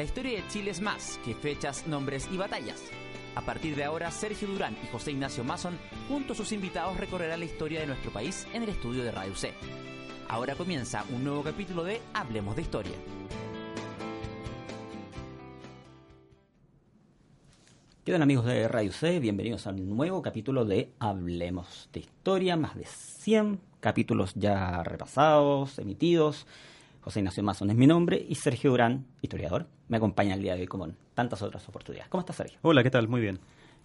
La historia de Chile es más que fechas, nombres y batallas. A partir de ahora, Sergio Durán y José Ignacio Mason, junto a sus invitados, recorrerán la historia de nuestro país en el estudio de Radio C. Ahora comienza un nuevo capítulo de Hablemos de Historia. ¿Qué tal amigos de Radio C? Bienvenidos a un nuevo capítulo de Hablemos de Historia, más de 100 capítulos ya repasados, emitidos. José Ignacio Mason es mi nombre y Sergio Durán, historiador, me acompaña el día de hoy como en tantas otras oportunidades. ¿Cómo estás, Sergio? Hola, ¿qué tal? Muy bien.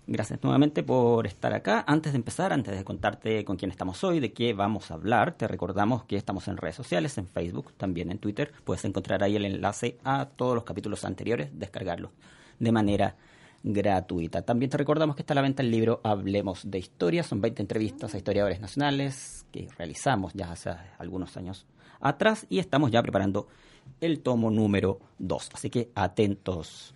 Gracias nuevamente por estar acá. Antes de empezar, antes de contarte con quién estamos hoy, de qué vamos a hablar, te recordamos que estamos en redes sociales, en Facebook, también en Twitter. Puedes encontrar ahí el enlace a todos los capítulos anteriores, descargarlos de manera gratuita. También te recordamos que está a la venta el libro Hablemos de Historia. Son 20 entrevistas a historiadores nacionales que realizamos ya hace algunos años atrás y estamos ya preparando el tomo número 2. Así que atentos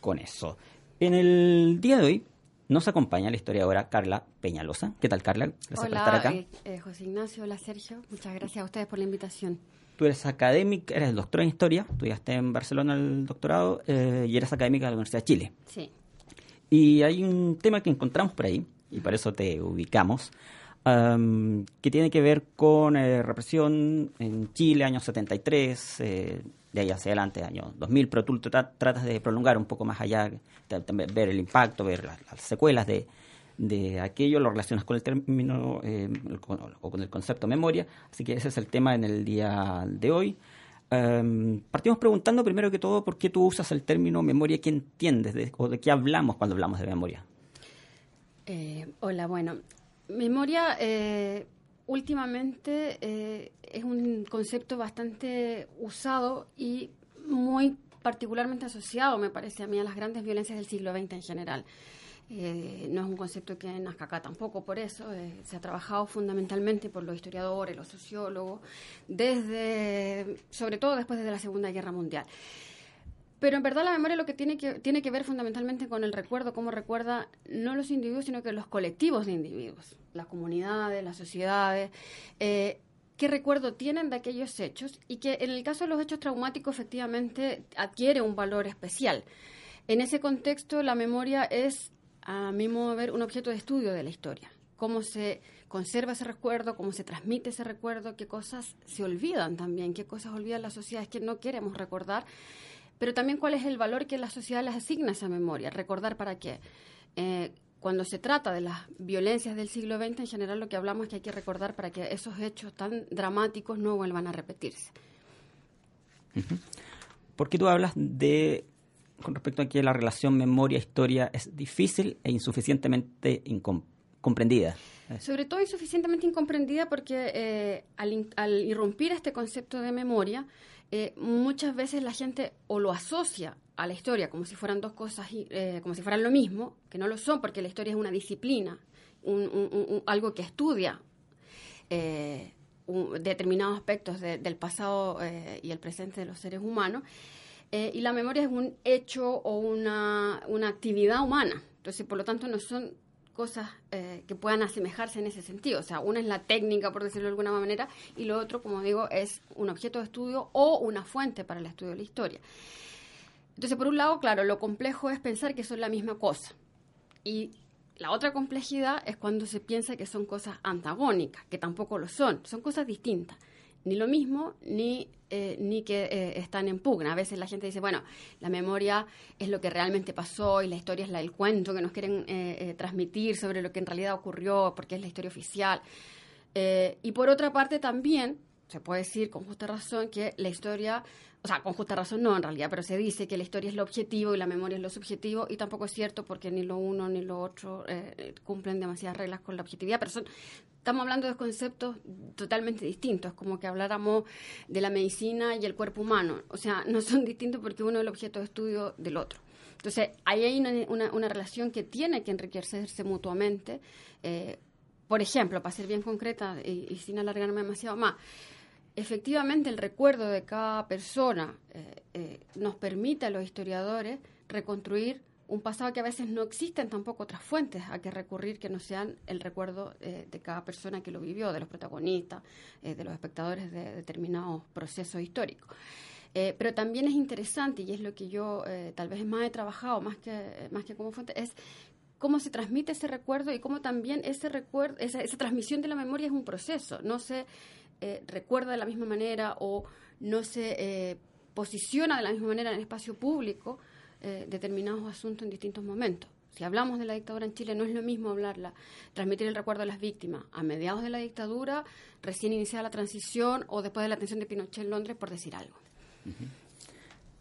con eso. En el día de hoy nos acompaña la historiadora Carla Peñalosa. ¿Qué tal, Carla? Gracias por estar acá. Eh, eh, José Ignacio, hola Sergio. Muchas gracias a ustedes por la invitación. Tú eres académica, eres doctora en historia, estudiaste en Barcelona el doctorado eh, y eres académica de la Universidad de Chile. Sí. Y hay un tema que encontramos por ahí, y por eso te ubicamos, que tiene que ver con eh, represión en Chile, año 73, eh, de ahí hacia adelante, año 2000, pero tú tratas de prolongar un poco más allá, ver el impacto, ver las, secuelas de, de aquello, lo relacionas con el término eh, o con el concepto memoria, así que ese es el tema en el día de hoy. partimos preguntando primero que todo por qué tú usas el término memoria, qué entiendes o de qué hablamos cuando hablamos de memoria. hola, bueno, Memoria eh, últimamente eh, es un concepto bastante usado y muy particularmente asociado, me parece a mí, a las grandes violencias del siglo XX en general. Eh, no es un concepto que nazca acá tampoco por eso, se ha trabajado fundamentalmente por los historiadores, los sociólogos, desde, sobre todo después de la Segunda Guerra Mundial. Pero en verdad la memoria lo que tiene que, tiene que ver fundamentalmente con el recuerdo, cómo recuerda no los individuos, sino que los colectivos de individuos, las comunidades, las sociedades, eh, qué recuerdo tienen de aquellos hechos y que en el caso de los hechos traumáticos efectivamente adquiere un valor especial. En ese contexto la memoria es, a mi modo de ver, un objeto de estudio de la historia. Cómo se conserva ese recuerdo, cómo se transmite ese recuerdo, qué cosas se olvidan también, qué cosas olvidan las sociedades que no queremos recordar pero también cuál es el valor que la sociedad les asigna a esa memoria, recordar para qué. Eh, cuando se trata de las violencias del siglo XX, en general lo que hablamos es que hay que recordar para que esos hechos tan dramáticos no vuelvan a repetirse. ¿Por qué tú hablas de, con respecto a que la relación memoria-historia es difícil e insuficientemente comprendida? Sobre todo insuficientemente incomprendida porque eh, al, al irrumpir este concepto de memoria, eh, muchas veces la gente o lo asocia a la historia como si fueran dos cosas, eh, como si fueran lo mismo, que no lo son porque la historia es una disciplina, algo que estudia eh, determinados aspectos del pasado y el presente de los seres humanos. y la memoria es un hecho o una, una actividad humana. Entonces, por lo tanto, no son cosas eh, que puedan asemejarse en ese sentido. O sea, una es la técnica, por decirlo de alguna manera, y lo otro, como digo, es un objeto de estudio o una fuente para el estudio de la historia. Entonces, por un lado, claro, lo complejo es pensar que son la misma cosa. Y la otra complejidad es cuando se piensa que son cosas antagónicas, que tampoco lo son, son cosas distintas ni lo mismo ni, eh, ni que eh, están en pugna. A veces la gente dice, bueno, la memoria es lo que realmente pasó y la historia es la, el cuento que nos quieren eh, transmitir sobre lo que en realidad ocurrió, porque es la historia oficial. y por otra parte también se puede decir con justa razón que la historia, o sea, con justa razón no en realidad, pero se dice que la historia es lo objetivo y la memoria es lo subjetivo y tampoco es cierto porque ni lo uno ni lo otro eh, cumplen demasiadas reglas con la objetividad, pero son, estamos hablando de conceptos totalmente distintos, como que habláramos de la medicina y el cuerpo humano, o sea, no son distintos porque uno es el objeto de estudio del otro. Entonces, ahí hay una, una, relación que tiene que enriquecerse mutuamente. Eh, por ejemplo, para ser bien concreta y sin alargarme demasiado más, efectivamente el recuerdo de cada persona eh, eh, nos permite a los historiadores reconstruir un pasado que a veces no existen tampoco otras fuentes a que recurrir que no sean el recuerdo eh, de cada persona que lo vivió, de los protagonistas, de los espectadores de determinados procesos históricos. Pero también es interesante, y es lo que yo tal vez más he trabajado, más que, más que como fuente, es cómo se transmite ese recuerdo y cómo también ese recuerdo, esa, esa transmisión de la memoria es un proceso. No se eh, recuerda de la misma manera o no se posiciona de la misma manera en el espacio público determinados asuntos en distintos momentos. Si hablamos de la dictadura en Chile, no es lo mismo hablarla, transmitir el recuerdo de las víctimas a mediados de la dictadura, recién iniciada la transición o después de la atención de Pinochet en Londres, por decir algo.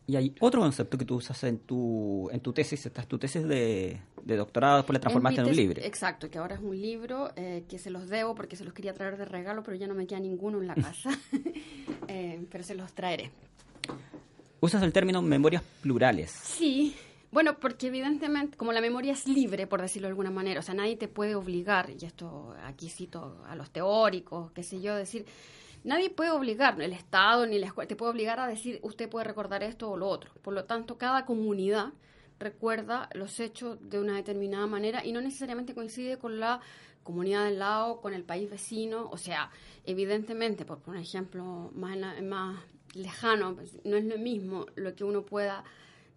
Y hay otro concepto que tú usas en tu, en tu tesis, esta es tu tesis de, doctorado, después la transformaste en, un libro. Exacto, que ahora es un libro eh, que se los debo porque se los quería traer de regalo, pero ya no me queda ninguno en la casa, eh, pero se los traeré. Usas el término memorias plurales. Sí, bueno, porque evidentemente, como la memoria es libre, por decirlo de alguna manera, o sea, nadie te puede obligar, y esto aquí cito a los teóricos, qué sé yo, decir, Nadie puede obligar, el Estado ni la escuela, te puede obligar a decir usted puede recordar esto o lo otro. Por lo tanto, cada comunidad recuerda los hechos de una determinada manera y no necesariamente coincide con la comunidad del lado, con el país vecino. O sea, evidentemente, por un ejemplo más, más lejano, pues, no es lo mismo lo que uno pueda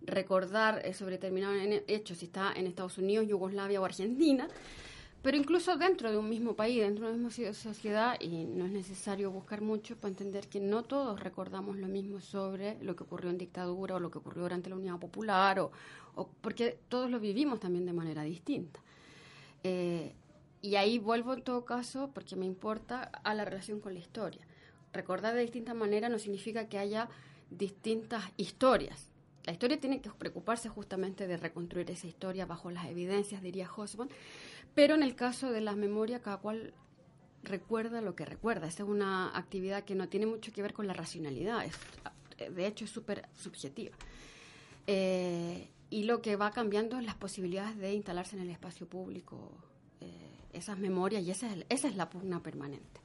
recordar sobre determinados hechos si está en Estados Unidos, Yugoslavia o Argentina, pero incluso dentro de un mismo país, dentro de una misma sociedad, y no es necesario buscar mucho para entender que no todos recordamos lo mismo sobre lo que ocurrió en dictadura o lo que ocurrió durante la Unidad Popular, o, porque todos lo vivimos también de manera distinta. Eh, y ahí vuelvo en todo caso, porque me importa, a la relación con la historia. Recordar de distinta manera no significa que haya distintas historias. La historia tiene que preocuparse justamente de reconstruir esa historia bajo las evidencias, diría Hosbon, pero en el caso de las memorias, cada cual recuerda lo que recuerda. Esta es una actividad que no tiene mucho que ver con la racionalidad, de hecho es súper subjetiva. Eh, y lo que va cambiando es las posibilidades de instalarse en el espacio público eh, esas memorias y esa es, esa es la pugna permanente.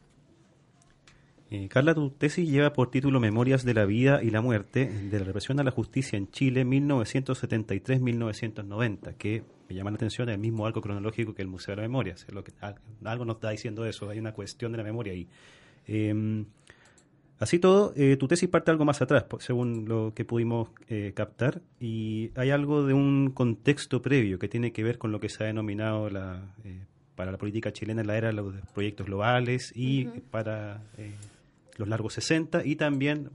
Eh, Carla, tu tesis lleva por título Memorias de la vida y la muerte de la represión a la justicia en Chile 1973-1990, que me llama la atención el mismo arco cronológico que el Museo de la Memoria. lo que, algo nos está diciendo eso, hay una cuestión de la memoria ahí. Em, así todo, eh, tu tesis parte algo más atrás, según lo que pudimos eh, captar, y hay algo de un contexto previo que tiene que ver con lo que se ha denominado la, para la política chilena en la era de los proyectos globales y para los largos 60 y también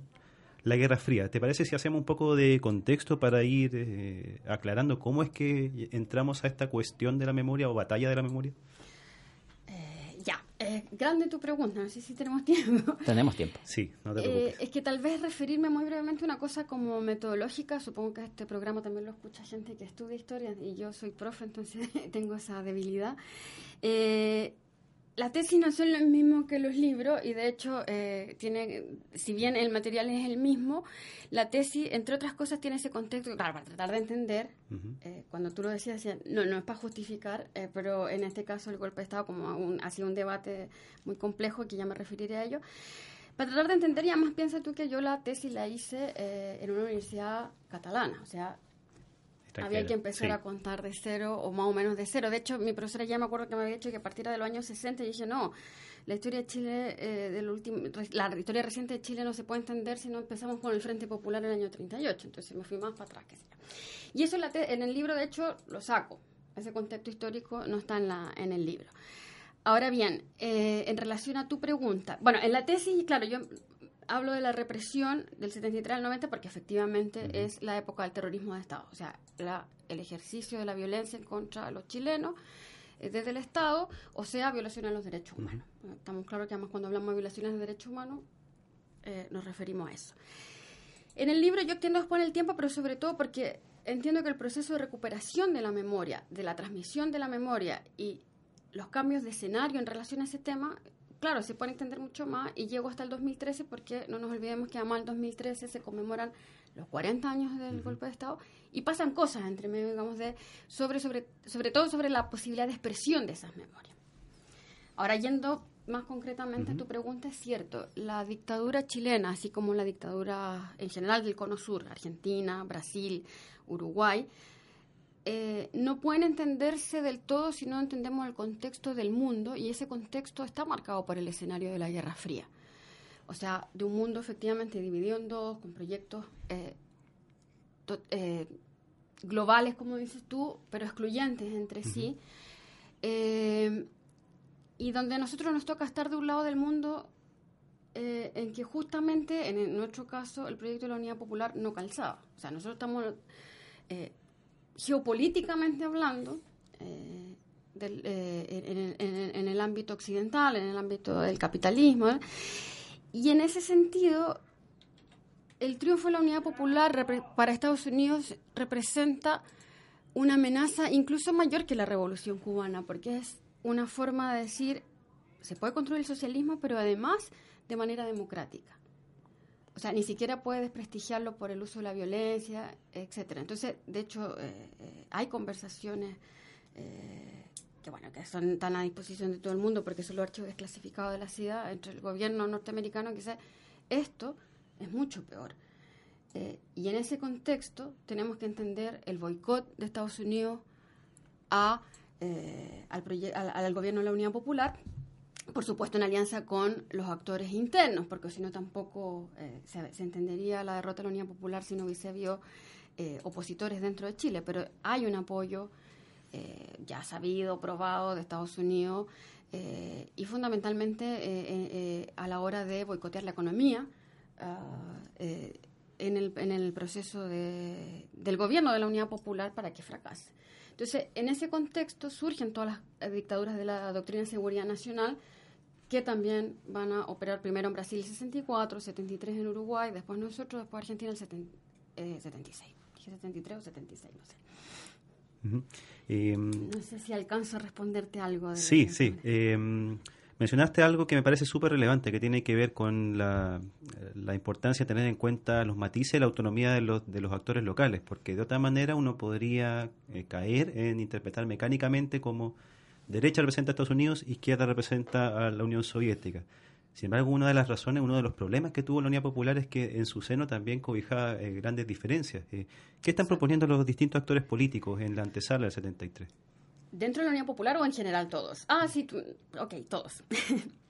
la Guerra Fría. ¿Te parece si hacemos un poco de contexto para ir eh, aclarando cómo es que entramos a esta cuestión de la memoria o batalla de la memoria? Eh, ya, eh, grande tu pregunta, no sé si tenemos tiempo. Tenemos tiempo. Sí, no te preocupes. es que tal vez referirme muy brevemente a una cosa como metodológica, supongo que este programa también lo escucha gente que estudia historia y yo soy profe, entonces tengo esa debilidad. Eh, las tesis no son lo mismo que los libros y de hecho eh, tiene, si bien el material es el mismo, la tesis, entre otras cosas, tiene ese contexto, claro, para tratar de entender, eh, cuando tú lo decías, no, no es para justificar, eh, pero en este caso el golpe de Estado como un, ha sido un debate muy complejo, que ya me referiré a ello, para tratar de entender, y además piensa tú que yo la tesis la hice en una universidad catalana, o sea, había que empezar a contar de cero o más o menos de cero. De hecho, mi profesora ya me acuerdo que me había dicho que a partir de los años 60 y dije, no, la historia de Chile, eh, del último, la historia reciente de Chile no se puede entender si no empezamos con el Frente Popular en el año 38. Entonces me fui más para atrás. Que sea. Y eso en, el libro, de hecho, lo saco. Ese contexto histórico no está en, la, en el libro. Ahora bien, eh, en relación a tu pregunta, bueno, en la tesis, claro, yo hablo de la represión del 73 al 90 porque efectivamente es la época del terrorismo de Estado, o sea, el ejercicio de la violencia en contra los chilenos eh, desde el Estado, o sea, violación a los derechos humanos. Estamos claros que además cuando hablamos de violaciones de derechos humanos eh, nos referimos a eso. En el libro yo entiendo después el tiempo, pero sobre todo porque entiendo que el proceso de recuperación de la memoria, de la transmisión de la memoria y los cambios de escenario en relación a ese tema claro, se puede entender mucho más y llego hasta el 2013 porque no nos olvidemos que además el 2013 se conmemoran los 40 años del golpe de Estado y pasan cosas entre medio, digamos, de sobre, sobre, sobre todo sobre la posibilidad de expresión de esas memorias. Ahora, yendo más concretamente a tu pregunta, es cierto, la dictadura chilena, así como la dictadura en general del Cono Sur, Argentina, Brasil, Uruguay, eh, no pueden entenderse del todo si no entendemos el contexto del mundo y ese contexto está marcado por el escenario de la Guerra Fría. o sea, de un mundo efectivamente dividido en dos, con proyectos eh, eh, globales, como dices tú, pero excluyentes entre sí, y donde a nosotros nos toca estar de un lado del mundo en que justamente, en, nuestro caso, el proyecto de la Unidad Popular no calzaba. O sea, nosotros estamos geopolíticamente hablando, en, el ámbito occidental, en el ámbito del capitalismo, y en ese sentido, el triunfo de la unidad popular para Estados Unidos representa una amenaza incluso mayor que la revolución cubana, porque es una forma de decir, se puede construir el socialismo, pero además de manera democrática. O sea, ni siquiera puede desprestigiarlo por el uso de la violencia, etcétera. Entonces, de hecho, eh, eh, hay conversaciones eh, que bueno, que son tan a disposición de todo el mundo porque son los archivos desclasificados de la ciudad, entre el gobierno norteamericano dice, esto es mucho peor. Eh, y en ese contexto tenemos que entender el boicot de Estados Unidos a, eh, al, al, gobierno de la Unión Popular, por supuesto en alianza con los actores internos, porque si no tampoco eh, se, entendería la derrota de la Unión Popular si no hubiese habido opositores dentro de Chile, pero hay un apoyo eh, ya sabido, probado de Estados Unidos eh, y fundamentalmente eh, a la hora de boicotear la economía ah, en el, en, el, proceso de, del gobierno de la Unidad Popular para que fracase. Entonces, en ese contexto surgen todas las dictaduras de la doctrina de seguridad nacional que también van a operar primero en Brasil el 64, 73 en Uruguay, después nosotros, después Argentina el 76. Dije 73 o 76, no sé. Em, no sé si alcanzo a responderte algo. sí, sí. Em, mencionaste algo que me parece súper relevante, que tiene que ver con la, importancia de tener en cuenta los matices y la autonomía de los, de los actores locales, porque de otra manera uno podría eh, caer en interpretar mecánicamente como derecha representa a Estados Unidos, izquierda representa a la Unión Soviética. Sin embargo, una de las razones, uno de los problemas que tuvo la Unidad Popular es que en su seno también cobijaba eh, grandes diferencias. Eh, ¿Qué están proponiendo los distintos actores políticos en la antesala del 73? ¿Dentro de la Unidad Popular o en general todos? Ah, sí, ok, todos.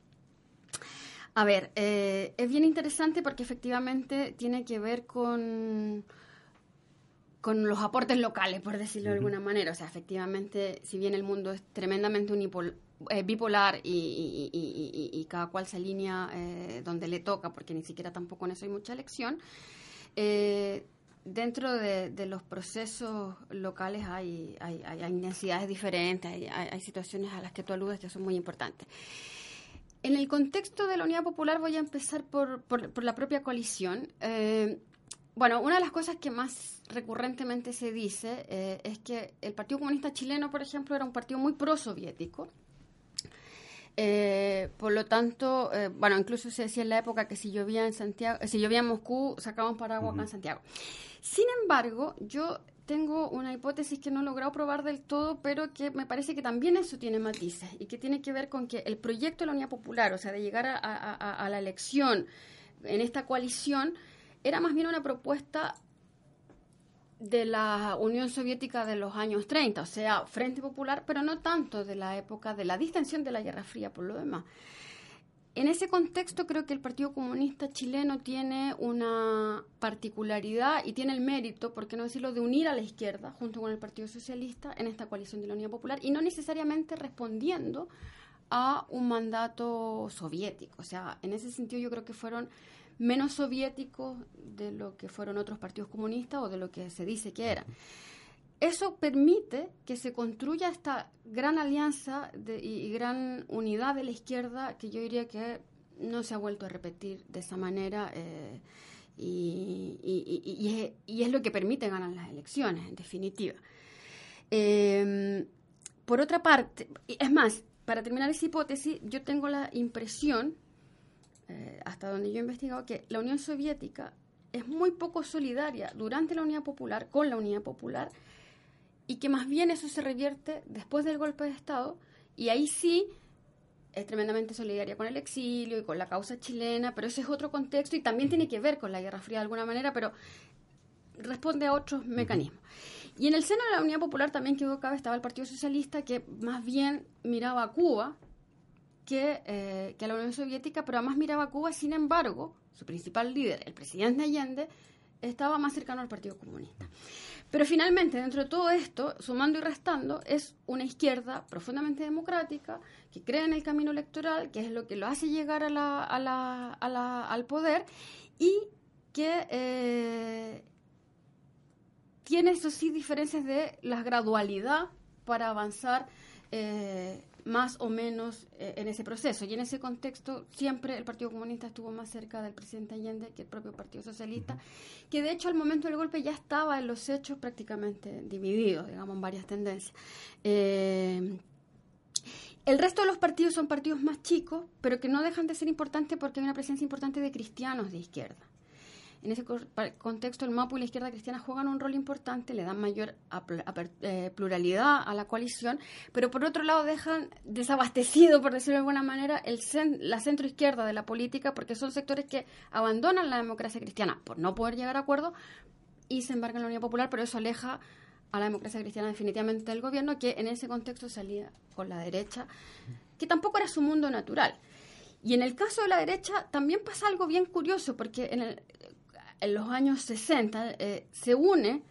A ver, eh, es bien interesante porque efectivamente tiene que ver con, con los aportes locales, por decirlo de alguna manera. O sea, efectivamente, si bien el mundo es tremendamente unipol eh, bipolar y, cada cual se alinea eh, donde le toca, porque ni siquiera tampoco en eso hay mucha elección. Eh, dentro de, los procesos locales hay, hay, hay necesidades diferentes, hay, situaciones a las que tú aludes que son muy importantes. En el contexto de la Unidad Popular voy a empezar por, por, la propia coalición. bueno, una de las cosas que más recurrentemente se dice es que el Partido Comunista Chileno, por ejemplo, era un partido muy pro-soviético eh, por lo tanto, eh, bueno, incluso se decía en la época que si llovía en Santiago, si llovía en Moscú, sacaban paraguas acá en Santiago. Sin embargo, yo tengo una hipótesis que no he logrado probar del todo, pero que me parece que también eso tiene matices y que tiene que ver con que el proyecto de la Unidad Popular, o sea, de llegar a la elección en esta coalición, era más bien una propuesta de la Unión Soviética de los años 30, o sea, Frente Popular, pero no tanto de la época de la distensión de la Guerra Fría, por lo demás. En ese contexto creo que el Partido Comunista chileno tiene una particularidad y tiene el mérito, por qué no decirlo, de unir a la izquierda junto con el Partido Socialista en esta coalición de la Unión Popular y no necesariamente respondiendo a un mandato soviético. O sea, en ese sentido yo creo que fueron menos soviéticos de lo que fueron otros partidos comunistas o de lo que se dice que eran. Eso permite que se construya esta gran alianza y, gran unidad de la izquierda que yo diría que no se ha vuelto a repetir de esa manera eh, y, es, lo que permite ganar las elecciones, en definitiva. Em, por otra parte, es más, para terminar esa hipótesis, yo tengo la impresión eh, hasta donde yo he investigado, que la Unión Soviética es muy poco solidaria durante la Unidad Popular con la Unidad Popular y que más bien eso se revierte después del golpe de Estado y ahí sí es tremendamente solidaria con el exilio y con la causa chilena, pero ese es otro contexto y también tiene que ver con la Guerra Fría de alguna manera, pero responde a otros mecanismos. Y en el seno de la Unidad Popular también quedó cabe estaba el Partido Socialista que más bien miraba a Cuba que, eh, que a la Unión Soviética, pero además miraba a Cuba, sin embargo, su principal líder, el presidente Allende, estaba más cercano al Partido Comunista. Pero finalmente, dentro de todo esto, sumando y restando, es una izquierda profundamente democrática, que cree en el camino electoral, que es lo que lo hace llegar al poder, y que eh, tiene, eso sí, diferencias de la gradualidad para avanzar eh, más o menos eh, en ese proceso. Y en ese contexto siempre el Partido Comunista estuvo más cerca del presidente Allende que el propio Partido Socialista, que de hecho al momento del golpe ya estaba en los hechos prácticamente divididos, digamos, en varias tendencias. Eh, el resto de los partidos son partidos más chicos, pero que no dejan de ser importantes porque hay una presencia importante de cristianos de izquierda. En ese contexto, el MAPU y la izquierda cristiana juegan un rol importante, le dan mayor eh, pluralidad a la coalición, pero por otro lado dejan desabastecido, por decirlo de alguna manera, el la centro izquierda de la política, porque son sectores que abandonan la democracia cristiana por no poder llegar a acuerdo y se embarcan en la Unión Popular, pero eso aleja a la democracia cristiana definitivamente del gobierno, que en ese contexto salía con la derecha, que tampoco era su mundo natural. Y en el caso de la derecha también pasa algo bien curioso, porque en el, en los años 60 eh, se une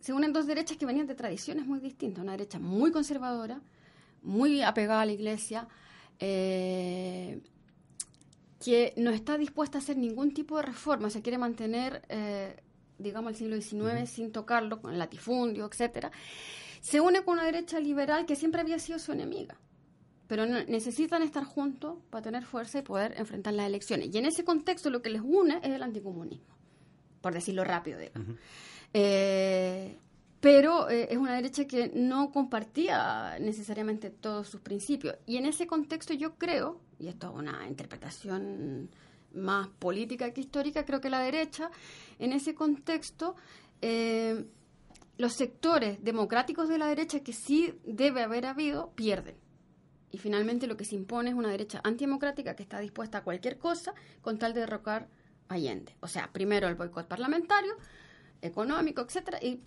se unen dos derechas que venían de tradiciones muy distintas. Una derecha muy conservadora, muy apegada a la iglesia, eh, que no está dispuesta a hacer ningún tipo de reforma, se quiere mantener, eh, digamos, el siglo XIX sin tocarlo, con el latifundio, etcétera. Se une con una derecha liberal que siempre había sido su enemiga pero necesitan estar juntos para tener fuerza y poder enfrentar las elecciones. Y en ese contexto lo que les une es el anticomunismo, por decirlo rápido, digamos. Eh, pero eh, es una derecha que no compartía necesariamente todos sus principios. Y en ese contexto yo creo, y esto es una interpretación más política que histórica, creo que la derecha, en ese contexto, eh, los sectores democráticos de la derecha que sí debe haber habido, pierden y finalmente lo que se impone es una derecha antidemocrática que está dispuesta a cualquier cosa con tal de derrocar a Allende. O sea, primero el boicot parlamentario, económico, etcétera, y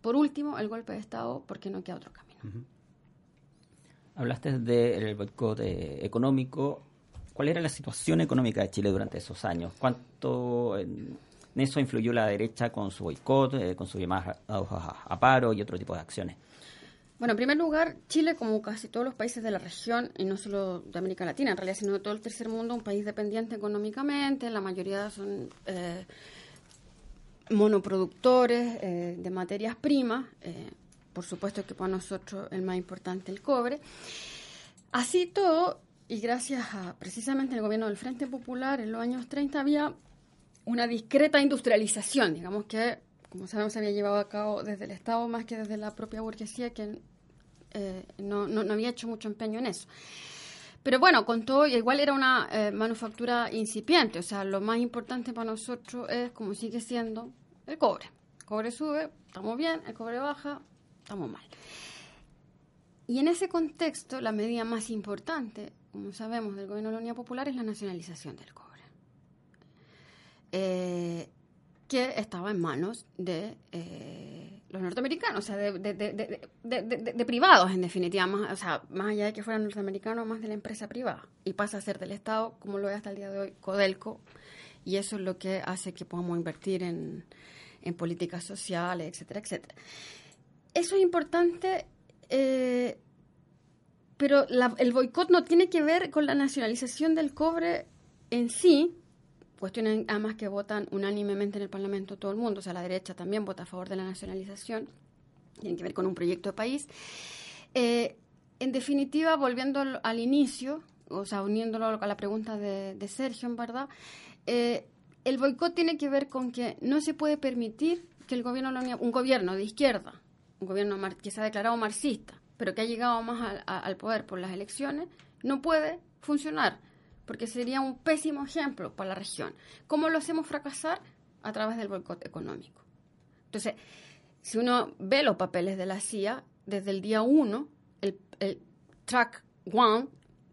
por último el golpe de Estado porque no queda otro camino. Hablaste del boicot eh, económico. ¿Cuál era la situación económica de Chile durante esos años? ¿Cuánto en, eso influyó la derecha con su boicot, eh, con su llamada a paro y otro tipo de acciones? Bueno, en primer lugar, Chile, como casi todos los países de la región, y no solo de América Latina, en realidad, sino de todo el tercer mundo, un país dependiente económicamente, la mayoría son eh, monoproductores eh, de materias primas, eh, por supuesto que para nosotros el más importante el cobre. Así todo, y gracias a precisamente el gobierno del Frente Popular en los años 30 había una discreta industrialización, digamos que como sabemos, se había llevado a cabo desde el Estado más que desde la propia burguesía, que eh, no, no, había hecho mucho empeño en eso. Pero bueno, con todo, igual era una eh, manufactura incipiente, o sea, lo más importante para nosotros es, como sigue siendo, el cobre. El cobre sube, estamos bien, el cobre baja, estamos mal. Y en ese contexto, la medida más importante, como sabemos, del gobierno de la Unidad Popular es la nacionalización del cobre. Eh, que estaba en manos de los norteamericanos, o sea, de, privados en definitiva, más, o sea, más allá de que fueran norteamericanos, más de la empresa privada. Y pasa a ser del Estado, como lo es hasta el día de hoy, Codelco, y eso es lo que hace que podamos invertir en, políticas sociales, etcétera, etcétera. Eso es importante, eh, pero el boicot no tiene que ver con la nacionalización del cobre en sí, cuestiones además que votan unánimemente en el Parlamento todo el mundo, o sea, la derecha también vota a favor de la nacionalización, tiene que ver con un proyecto de país. Eh, en definitiva, volviendo al, inicio, o sea, uniéndolo a la pregunta de, Sergio, en verdad, eh, el boicot tiene que ver con que no se puede permitir que el gobierno, un gobierno de izquierda, un gobierno que se ha declarado marxista, pero que ha llegado más al poder por las elecciones, no puede funcionar porque sería un pésimo ejemplo para la región. ¿Cómo lo hacemos fracasar? A través del boicot económico. Entonces, si uno ve los papeles de la CIA, desde el día uno, el, track one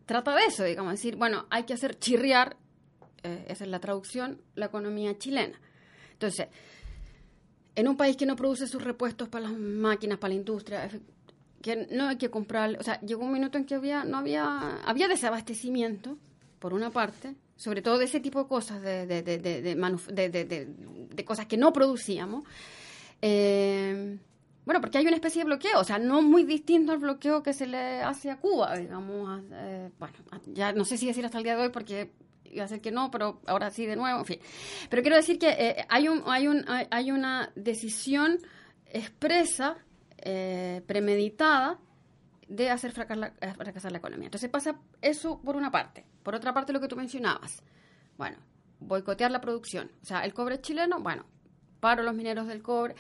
trata de eso, digamos, decir, bueno, hay que hacer chirriar, eh, esa es la traducción, la economía chilena. Entonces, en un país que no produce sus repuestos para las máquinas, para la industria, que no hay que comprar, o sea, llegó un minuto en que había, no había, había desabastecimiento, por una parte, sobre todo de ese tipo de cosas, de, de, de, de, cosas que no producíamos. Eh, bueno, porque hay una especie de bloqueo, o sea, no muy distinto al bloqueo que se le hace a Cuba, digamos. Eh, bueno, ya no sé si decir hasta el día de hoy porque iba a ser que no, pero ahora sí de nuevo, en fin. Pero quiero decir que eh, hay, un, hay, un, hay una decisión expresa, eh, premeditada, de hacer fracasar la, economía. Entonces pasa eso por una parte. Por otra parte, lo que tú mencionabas. Bueno, boicotear la producción. O sea, el cobre chileno, bueno, paro los mineros del cobre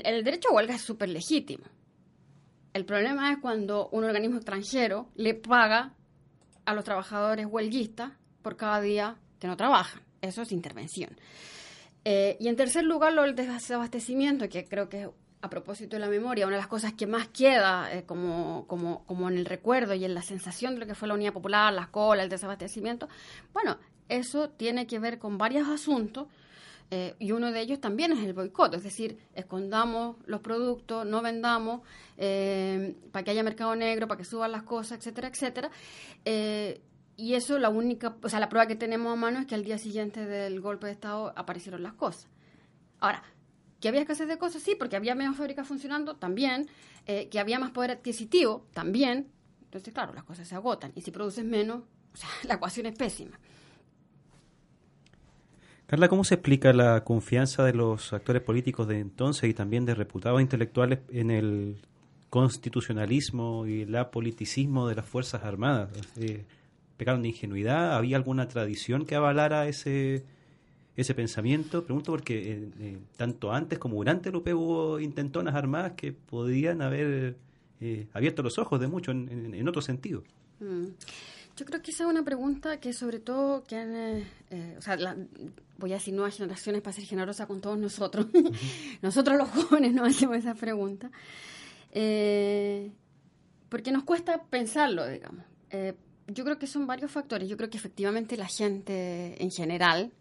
el, derecho a huelga es súper legítimo. El problema es cuando un organismo extranjero le paga a los trabajadores huelguistas por cada día que no trabajan. Eso es intervención. Eh, y en tercer lugar, lo del desabastecimiento, que creo que a propósito de la memoria, una de las cosas que más queda eh, como, como, como en el recuerdo y en la sensación de lo que fue la Unidad Popular, las colas, el desabastecimiento, bueno, eso tiene que ver con varios asuntos eh, y uno de ellos también es el boicot, es decir, escondamos los productos, no vendamos, eh, para que haya mercado negro, para que suban las cosas, etcétera, etcétera. Y eso, la única, o sea, la prueba que tenemos a mano es que al día siguiente del golpe de Estado aparecieron las cosas. Ahora, que había escasez de cosas, sí, porque había menos fábricas funcionando, también, que había más poder adquisitivo, también. Entonces, claro, las cosas se agotan. Y si produces menos, o sea, la ecuación es pésima. Carla, ¿cómo se explica la confianza de los actores políticos de entonces y también de reputados intelectuales en el constitucionalismo y el apoliticismo de las Fuerzas Armadas? Eh, ¿Pecaron de ingenuidad? ¿Había alguna tradición que avalara ese, ese pensamiento? Pregunto porque eh, eh, tanto antes como durante el UP hubo intentonas armadas que podían haber abierto los ojos de mucho en, otro sentido. Mm. Yo creo que esa es una pregunta que sobre todo que han, o sea, la, voy a decir nuevas generaciones para ser generosa con todos nosotros. nosotros los jóvenes no hacemos esa pregunta. Eh, porque nos cuesta pensarlo, digamos. Eh, yo creo que son varios factores. Yo creo que efectivamente la gente en general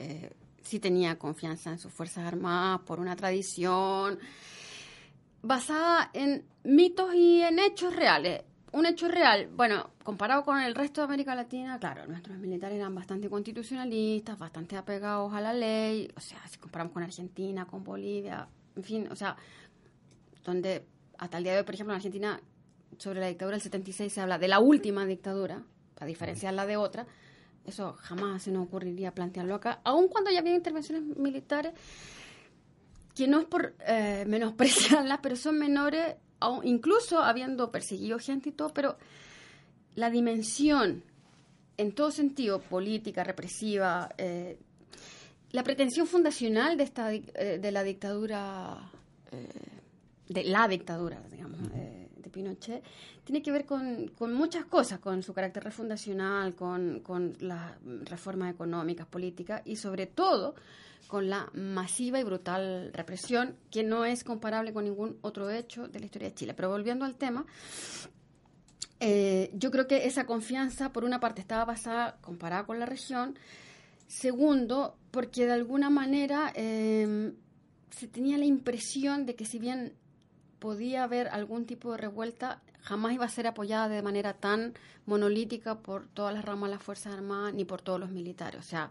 eh, sí tenía confianza en sus Fuerzas Armadas por una tradición basada en mitos y en hechos reales. Un hecho real, bueno, comparado con el resto de América Latina, claro, nuestros militares eran bastante constitucionalistas, bastante apegados a la ley, o sea, si comparamos con Argentina, con Bolivia, en fin, o sea, donde hasta el día de hoy, por ejemplo, en Argentina, sobre la dictadura del 76 se habla de la última dictadura, para diferenciarla de otra, eso jamás se nos ocurriría plantearlo acá, aun cuando ya había intervenciones militares, que no es por eh, menospreciarlas, pero son menores incluso habiendo perseguido gente y todo, pero la dimensión en todo sentido, política, represiva, eh, la pretensión fundacional de, esta, eh, de la dictadura, eh, de la dictadura, digamos, Pinochet, tiene que ver con, muchas cosas, con su carácter refundacional, con, las reformas económicas, políticas y sobre todo con la masiva y brutal represión, que no es comparable con ningún otro hecho de la historia de Chile. Pero volviendo al tema, eh, yo creo que esa confianza, por una parte, estaba basada comparada con la región. Segundo, porque de alguna manera em, se tenía la impresión de que si bien podía haber algún tipo de revuelta, jamás iba a ser apoyada de manera tan monolítica por todas las ramas de las Fuerzas Armadas ni por todos los militares. O sea,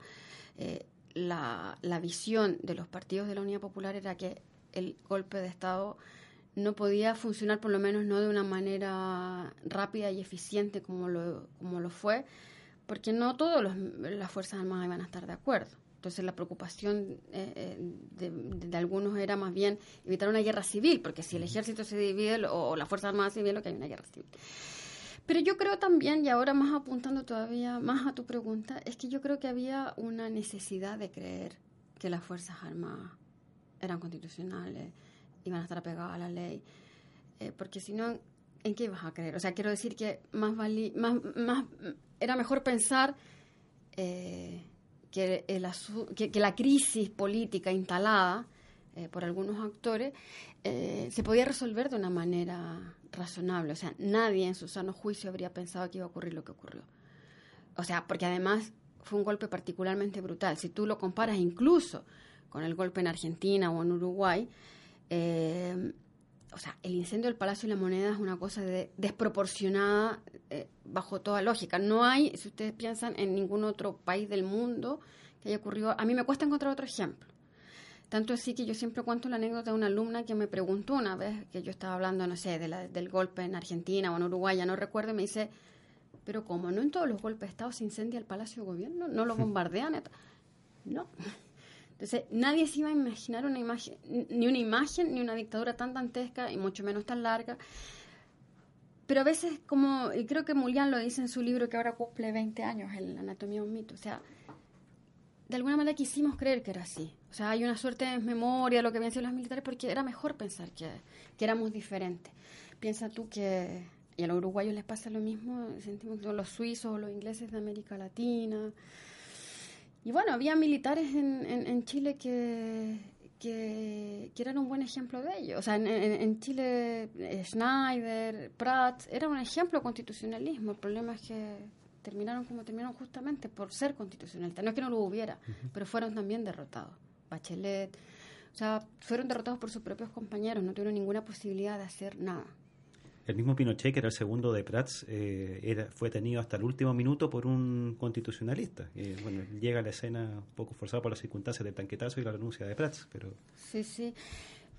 eh, la, la visión de los partidos de la Unidad Popular era que el golpe de Estado no podía funcionar, por lo menos no de una manera rápida y eficiente como lo, como lo fue, porque no todas las Fuerzas Armadas iban a estar de acuerdo. Entonces la preocupación eh, eh, de, de, algunos era más bien evitar una guerra civil, porque si el ejército se divide o, la Fuerza Armada se divide, lo que hay una guerra civil. Pero yo creo también, y ahora más apuntando todavía más a tu pregunta, es que yo creo que había una necesidad de creer que las Fuerzas Armadas eran constitucionales, iban a estar apegadas a la ley, eh, porque si no, ¿en qué ibas a creer? O sea, quiero decir que más, más, más era mejor pensar eh, que, el que, la crisis política instalada eh, por algunos actores se podía resolver de una manera razonable. O sea, nadie en su sano juicio habría pensado que iba a ocurrir lo que ocurrió. O sea, porque además fue un golpe particularmente brutal. Si tú lo comparas incluso con el golpe en Argentina o en Uruguay, eh, o sea, el incendio del Palacio de la Moneda es una cosa de, desproporcionada eh, bajo toda lógica. No hay, si ustedes piensan, en ningún otro país del mundo que haya ocurrido. A mí me cuesta encontrar otro ejemplo. Tanto así que yo siempre cuento la anécdota de una alumna que me preguntó una vez que yo estaba hablando, no sé, del golpe en Argentina o en Uruguay, ya no recuerdo, y me dice, pero como no en todos los golpes de Estado se incendia el Palacio de Gobierno, no lo bombardean. No. Entonces, nadie se iba a imaginar una imagen, ni una imagen, ni una dictadura tan dantesca y mucho menos tan larga. Pero a veces, como, y creo que Mulián lo dice en su libro que ahora cumple 20 años, el Anatomía de un mito, o sea, de alguna manera quisimos creer que era así. O sea, hay una suerte de memoria de lo que habían sido los militares porque era mejor pensar que, que éramos diferentes. Piensa tú que, y a los uruguayos les pasa lo mismo, sentimos los suizos o los ingleses de América Latina, y bueno, había militares en, en, Chile que, que, eran un buen ejemplo de ello. O sea, en, en, Chile, eh, Schneider, Pratt, era un ejemplo de constitucionalismo. El problema es que terminaron como terminaron justamente por ser constitucionalistas. No es que no lo hubiera, pero fueron también derrotados. Bachelet, o sea, fueron derrotados por sus propios compañeros, no tuvieron ninguna posibilidad de hacer nada. El mismo Pinochet, que era el segundo de Prats, eh, era, fue tenido hasta el último minuto por un constitucionalista. bueno, llega a la escena un poco forzado por las circunstancias del tanquetazo y la renuncia de Prats. Pero... Sí, sí.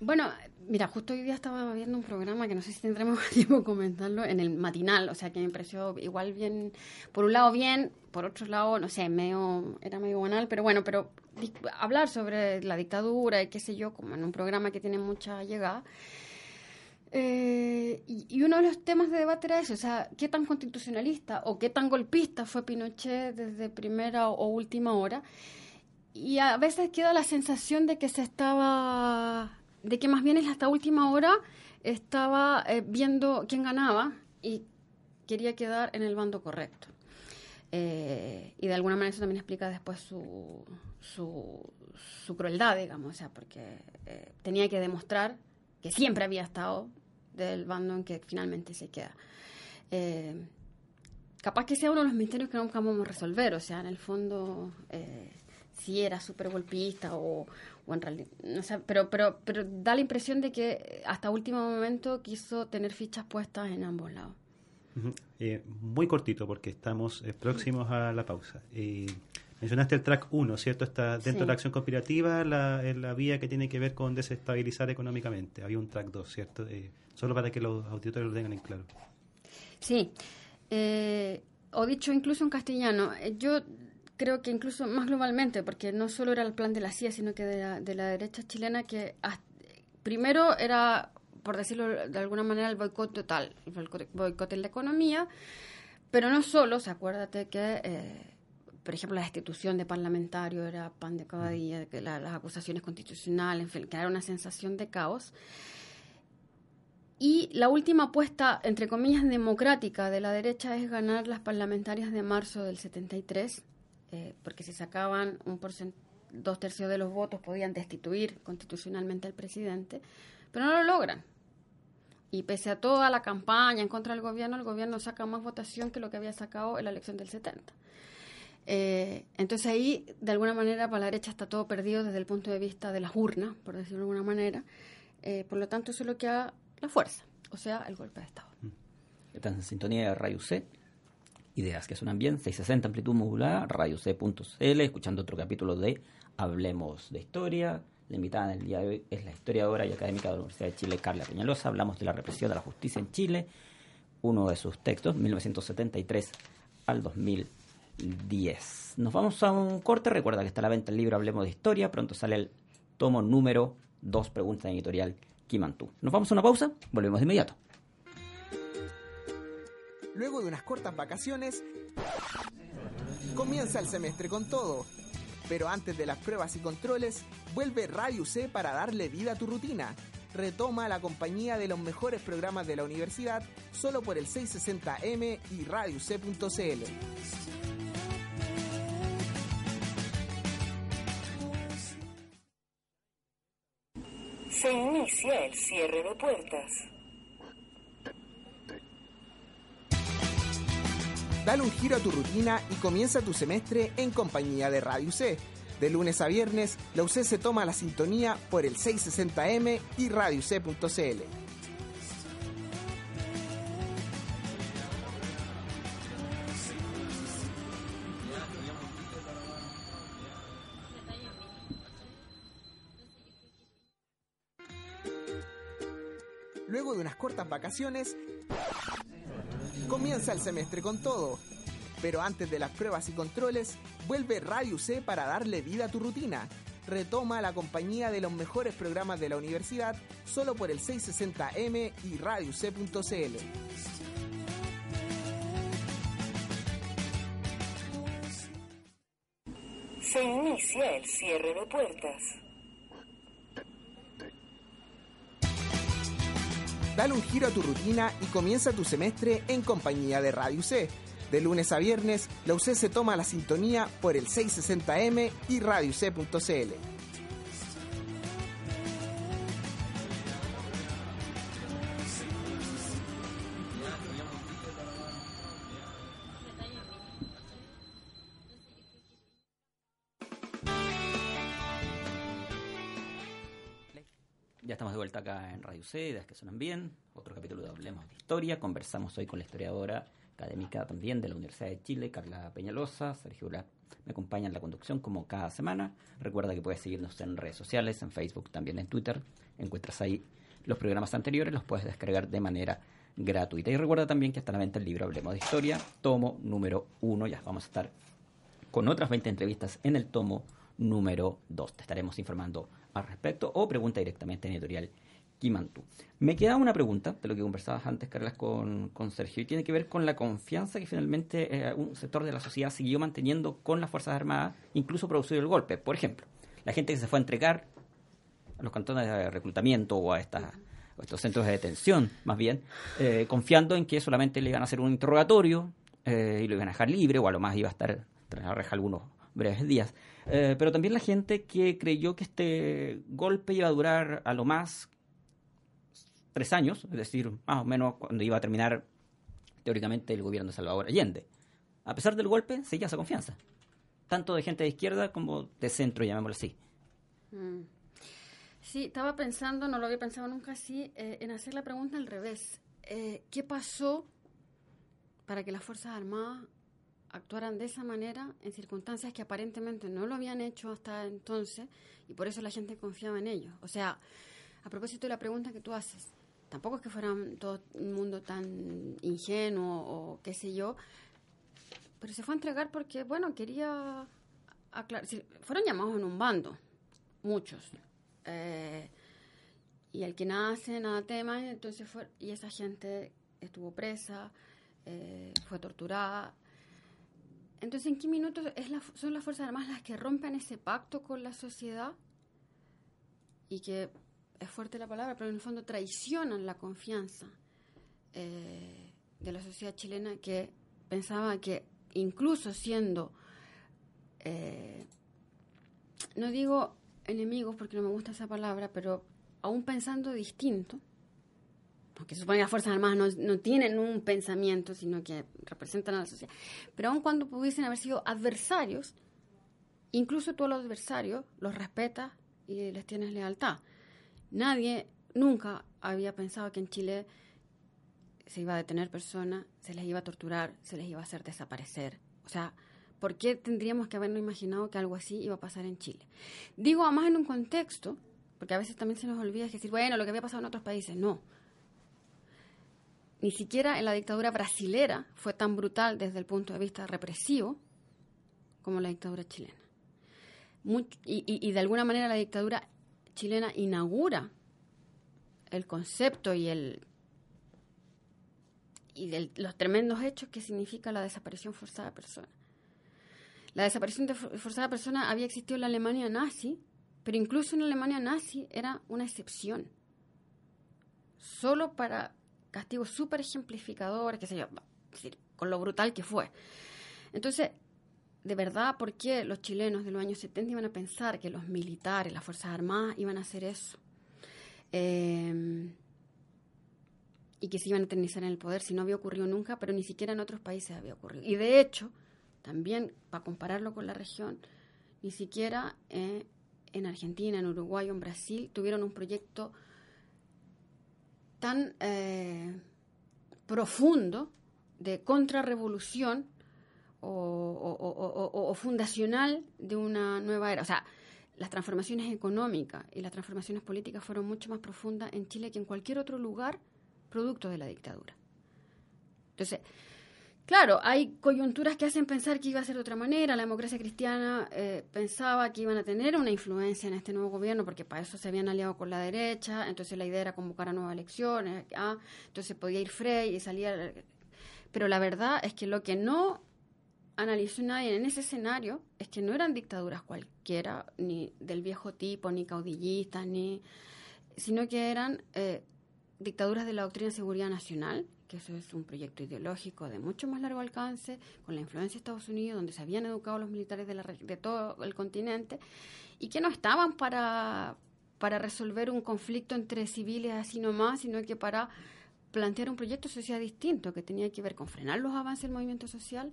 Bueno, mira, justo hoy día estaba viendo un programa que no sé si tendremos tiempo comentarlo en el matinal, o sea que me pareció igual bien, por un lado bien, por otro lado, no sé, medio, era medio banal, pero bueno, pero hablar sobre la dictadura y qué sé yo, como en un programa que tiene mucha llegada. Eh, y, uno de los temas de debate era eso, o sea, qué tan constitucionalista o qué tan golpista fue Pinochet desde primera o, última hora. Y a veces queda la sensación de que se estaba, de que más bien es hasta última hora estaba eh, viendo quién ganaba y quería quedar en el bando correcto. Eh, y de alguna manera eso también explica después su, su, su crueldad, digamos, o sea, porque tenía que demostrar que siempre había estado del bando en que finalmente se queda. Eh, capaz que sea uno de los misterios que nunca vamos a resolver, o sea, en el fondo, eh, si era súper golpista o, o, en realidad, no sé, pero, pero, pero da la impresión de que hasta último momento quiso tener fichas puestas en ambos lados. Eh, muy cortito porque estamos próximos a la pausa. Mencionaste el track 1, ¿cierto? Está dentro de la acción cooperativa, la, la, vía que tiene que ver con desestabilizar económicamente. Había un track 2, ¿cierto? Solo para que los auditores lo tengan en claro. Sí. Eh, o dicho incluso en castellano, eh, yo creo que incluso más globalmente, porque no solo era el plan de la CIA, sino que de la, derecha chilena, que primero era, por decirlo de alguna manera, el boicot total, el boicot en la economía, pero no solo, se acuérdate que, eh, por ejemplo, la destitución de parlamentarios era pan de cada mm. día, que las acusaciones constitucionales, en fin, que era una sensación de caos. Y la última apuesta, entre comillas, democrática de la derecha es ganar las parlamentarias de marzo del 73, eh, porque si sacaban un dos tercios de los votos podían destituir constitucionalmente al presidente, pero no lo logran. Y pese a toda la campaña en contra del gobierno, el gobierno saca más votación que lo que había sacado en la elección del 70. Eh, entonces ahí, de alguna manera, para la derecha está todo perdido desde el punto de vista de las urnas, por decirlo de alguna manera. Eh, por lo tanto, eso es lo que ha la fuerza, o sea, el golpe de Estado. Mm. Están en sintonía de Radio C, ideas que suenan bien, 660 amplitud modulada, radioc.cl, escuchando otro capítulo de Hablemos de Historia. La invitada del día de hoy es la historiadora y académica de la Universidad de Chile, Carla Peñalosa. Hablamos de la represión de la justicia en Chile, uno de sus textos, 1973 al 2010. Nos vamos a un corte. Recuerda que está a la venta el libro Hablemos de Historia. Pronto sale el tomo número dos preguntas en nos vamos a una pausa, volvemos de inmediato. Luego de unas cortas vacaciones, comienza el semestre con todo. Pero antes de las pruebas y controles, vuelve Radio C para darle vida a tu rutina. Retoma la compañía de los mejores programas de la universidad solo por el 660M y radioc.cl. Se inicia el cierre de puertas. Dale un giro a tu rutina y comienza tu semestre en compañía de Radio C. De lunes a viernes, la UC se toma la sintonía por el 660M y radioc.cl. cortas vacaciones, comienza el semestre con todo. Pero antes de las pruebas y controles, vuelve Radio C para darle vida a tu rutina. Retoma la compañía de los mejores programas de la universidad solo por el 660M y radioc.cl. Se inicia el cierre de puertas. Dale un giro a tu rutina y comienza tu semestre en compañía de Radio C. De lunes a viernes, la UC se toma la sintonía por el 660M y radioc.cl. Radio C, ideas que suenan bien. Otro capítulo de Hablemos de Historia. Conversamos hoy con la historiadora académica también de la Universidad de Chile, Carla Peñalosa. Sergio Ura me acompaña en la conducción como cada semana. Recuerda que puedes seguirnos en redes sociales, en Facebook, también en Twitter. Encuentras ahí los programas anteriores, los puedes descargar de manera gratuita. Y recuerda también que está a la venta el libro Hablemos de Historia, tomo número uno. Ya vamos a estar con otras 20 entrevistas en el tomo número 2. Te estaremos informando al respecto o pregunta directamente en editorial Me queda una pregunta de lo que conversabas antes, Carlas, con, con Sergio, y tiene que ver con la confianza que finalmente eh, un sector de la sociedad siguió manteniendo con las Fuerzas Armadas, incluso producido el golpe. Por ejemplo, la gente que se fue a entregar a los cantones de reclutamiento o a estos centros de detención, más bien, eh, confiando en que solamente le iban a hacer un interrogatorio eh, y lo iban a dejar libre, o a lo más iba a estar tras la reja algunos breves días. Pero también la gente que creyó que este golpe iba a durar a lo más tres años, es decir, más o menos cuando iba a terminar teóricamente el gobierno de Salvador Allende. A pesar del golpe, seguía esa confianza, tanto de gente de izquierda como de centro, llamémoslo así. Mm. Sí, estaba pensando, no lo había pensado nunca así, eh, en hacer la pregunta al revés. Eh, ¿Qué pasó para que las Fuerzas Armadas actuaran de esa manera en circunstancias que aparentemente no lo habían hecho hasta entonces y por eso la gente confiaba en ellos? O sea, a propósito de la pregunta que tú haces, tampoco es que fueran todo un mundo tan ingenuo o qué sé yo, pero se fue a entregar porque, bueno, quería aclarar, fueron llamados en un bando, muchos. Eh, y el que nada hace, nada tema, entonces fue, y esa gente estuvo presa, eh, fue torturada. Entonces, ¿en qué minutos son las Fuerzas Armadas las que rompen ese pacto con la sociedad? Y que es fuerte la palabra, pero en el fondo traicionan la confianza eh, de la sociedad chilena que pensaba que incluso siendo, eh, no digo enemigos porque no me gusta esa palabra, pero aún pensando distinto, porque supone que las Fuerzas Armadas no, no tienen un pensamiento, sino que representan a la sociedad, pero aun cuando pudiesen haber sido adversarios, incluso tú a los adversarios los respetas y les tienes lealtad. Nadie nunca había pensado que en Chile se iba a detener personas, se les iba a torturar, se les iba a hacer desaparecer. O sea, ¿por qué tendríamos que habernos imaginado que algo así iba a pasar en Chile? Digo, además en un contexto, porque a veces también se nos olvida decir, bueno, lo que había pasado en otros países, no. Ni siquiera en la dictadura brasilera fue tan brutal desde el punto de vista represivo como la dictadura chilena. Y- y de alguna manera la dictadura chilena inaugura el concepto y el y los tremendos hechos que significa la desaparición forzada de personas. La desaparición de for- forzada de personas había existido en la Alemania nazi, pero incluso en la Alemania nazi era una excepción. Solo para castigos súper ejemplificadores, qué sé yo, con lo brutal que fue. Entonces, de verdad, ¿por qué los chilenos de los años 70 iban a pensar que los militares, las Fuerzas Armadas, iban a hacer eso? Eh, y que se iban a eternizar en el poder si no había ocurrido nunca, pero ni siquiera en otros países había ocurrido. Y de hecho, también para compararlo con la región, ni siquiera eh, en Argentina, en Uruguay o en Brasil tuvieron un proyecto tan eh, profundo de contrarrevolución o, fundacional de una nueva era. O sea, las transformaciones económicas y las transformaciones políticas fueron mucho más profundas en Chile que en cualquier otro lugar producto de la dictadura. Entonces, claro, hay coyunturas que hacen pensar que iba a ser de otra manera. La democracia cristiana eh, pensaba que iban a tener una influencia en este nuevo gobierno porque para eso se habían aliado con la derecha. Entonces la idea era convocar a nuevas elecciones. Ah, entonces podía ir Frey y salía. Pero la verdad es que lo que no analizó nadie en ese escenario es que no eran dictaduras cualquiera, ni del viejo tipo, ni caudillistas, ni sino que eran eh, dictaduras de la doctrina de seguridad nacional, que eso es un proyecto ideológico de mucho más largo alcance, con la influencia de Estados Unidos, donde se habían educado los militares de, la, de todo el continente, y que no estaban para, para resolver un conflicto entre civiles así nomás, sino que para plantear un proyecto social distinto, que tenía que ver con frenar los avances del movimiento social,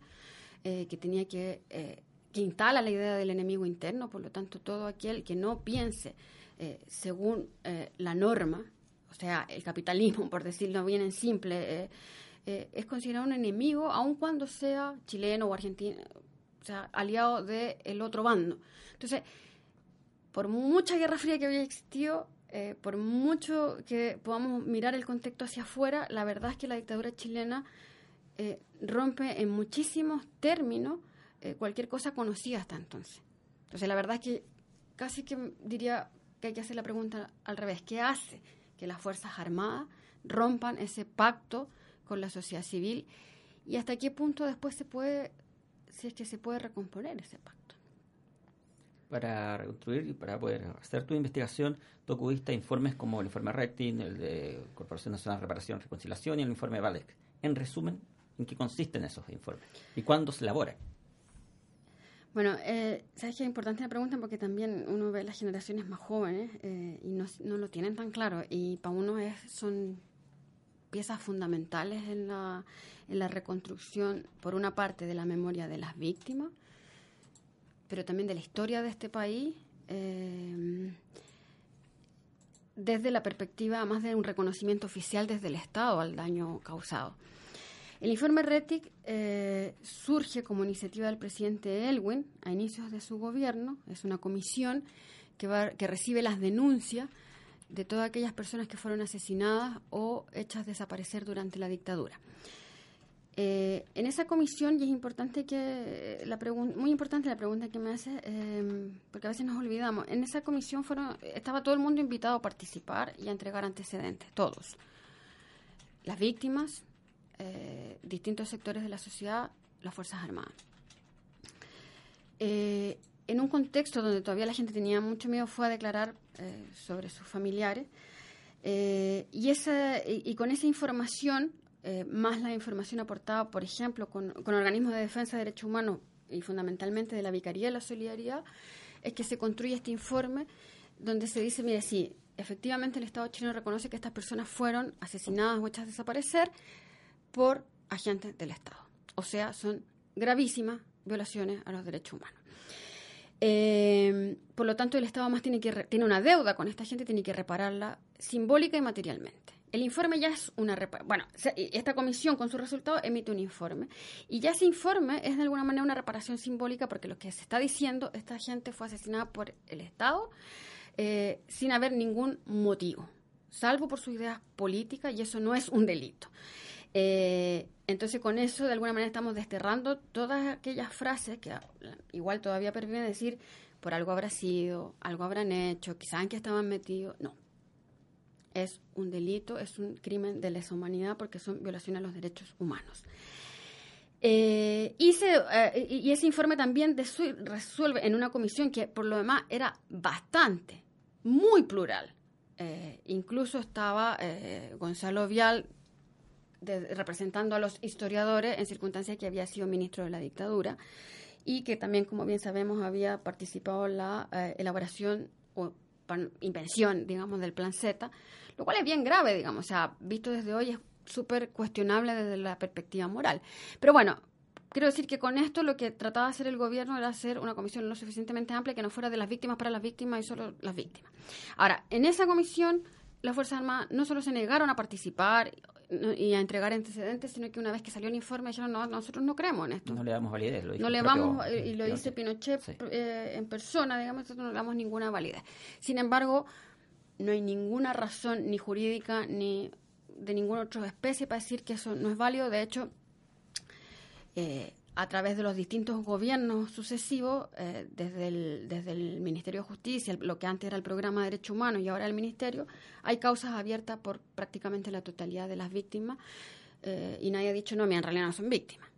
eh, que tenía que, eh, que instala la idea del enemigo interno, por lo tanto, todo aquel que no piense eh, según la norma, o sea, el capitalismo, por decirlo bien en simple, eh, eh, es considerado un enemigo, aun cuando sea chileno o argentino, o sea, aliado del otro bando. Entonces, por mucha guerra fría que había existido, eh, por mucho que podamos mirar el contexto hacia afuera, la verdad es que la dictadura chilena rompe en muchísimos términos cualquier cosa conocida hasta entonces. Entonces, la verdad es que casi que diría que hay que hacer la pregunta al revés. ¿Qué hace que las Fuerzas Armadas rompan ese pacto con la sociedad civil y hasta qué punto después se puede, si es que se puede recomponer ese pacto. Para reconstruir y para poder hacer tu investigación, tú acudiste informes como el informe Rectin, el de Corporación Nacional de Reparación y Reconciliación y el informe VALEC. En resumen, ¿en qué consisten esos informes? ¿Y cuándo se elaboran? Bueno, eh, sabes que es importante la pregunta porque también uno ve las generaciones más jóvenes eh, y no, lo tienen tan claro y para uno es, son piezas fundamentales en la, en la reconstrucción, por una parte, de la memoria de las víctimas, pero también de la historia de este país, eh, desde la perspectiva más de un reconocimiento oficial desde el Estado al daño causado. El informe RETIC eh, surge como iniciativa del presidente Elwin a inicios de su gobierno. Es una comisión que, recibe las denuncias de todas aquellas personas que fueron asesinadas o hechas desaparecer durante la dictadura. Eh, en esa comisión, y es importante que la muy importante la pregunta que me hace, eh, porque a veces nos olvidamos, en esa comisión estaba todo el mundo invitado a participar y a entregar antecedentes, todos. Las víctimas, distintos sectores de la sociedad, las Fuerzas Armadas. Eh, en un contexto donde todavía la gente tenía mucho miedo, fue a declarar eh, sobre sus familiares. y, esa, y, con esa información, más la información aportada, por ejemplo, con, con organismos de defensa de derechos humanos y fundamentalmente de la Vicaría de la Solidaridad, es que se construye este informe donde se dice, mire, sí, efectivamente el Estado chileno reconoce que estas personas fueron asesinadas o hechas desaparecer, por agentes del Estado. O sea, son gravísimas violaciones a los derechos humanos. Eh, por lo tanto, el Estado más tiene, que tiene una deuda con esta gente, tiene que repararla simbólica y materialmente. El informe ya es una bueno, esta comisión con su resultado emite un informe y ya ese informe es de alguna manera una reparación simbólica porque lo que se está diciendo, esta gente fue asesinada por el Estado eh, sin haber ningún motivo, salvo por sus ideas políticas y eso no es un delito. Eh, entonces con eso de alguna manera estamos desterrando todas aquellas frases que igual todavía permiten decir por algo habrá sido, algo habrán hecho, quizás en que estaban metidos. No. Es un delito, es un crimen de lesa humanidad porque son violaciones a los derechos humanos. Eh, eh, y ese informe también resuelve en una comisión que por lo demás era bastante, muy plural. incluso estaba Gonzalo Vial, representando a los historiadores en circunstancias que había sido ministro de la dictadura y que también, como bien sabemos, había participado en la eh, elaboración o invención, digamos, del plan Z, lo cual es bien grave, digamos, o sea, visto desde hoy es súper cuestionable desde la perspectiva moral. Pero bueno, quiero decir que con esto lo que trataba de hacer el gobierno era hacer una comisión lo suficientemente amplia que no fuera de las víctimas para las víctimas y solo las víctimas. Ahora, en esa comisión las Fuerzas Armadas no solo se negaron a participar y a entregar antecedentes, sino que una vez que salió el informe dijeron, no, nosotros no creemos en esto. No le damos validez. Lo dijo No le vamos, eh, y lo dice Pinochet. Pinochet Sí. eh, en persona, digamos, nosotros no le damos ninguna validez. Sin embargo, no hay ninguna razón ni jurídica ni de ninguna otra especie para decir que eso no es válido. De hecho, eh, a través de los distintos gobiernos sucesivos, eh, desde, el, Ministerio de Justicia, lo que antes era el Programa de Derechos Humanos y ahora el Ministerio, hay causas abiertas por prácticamente la totalidad de las víctimas eh, y nadie ha dicho, no, mira, en realidad no son víctimas.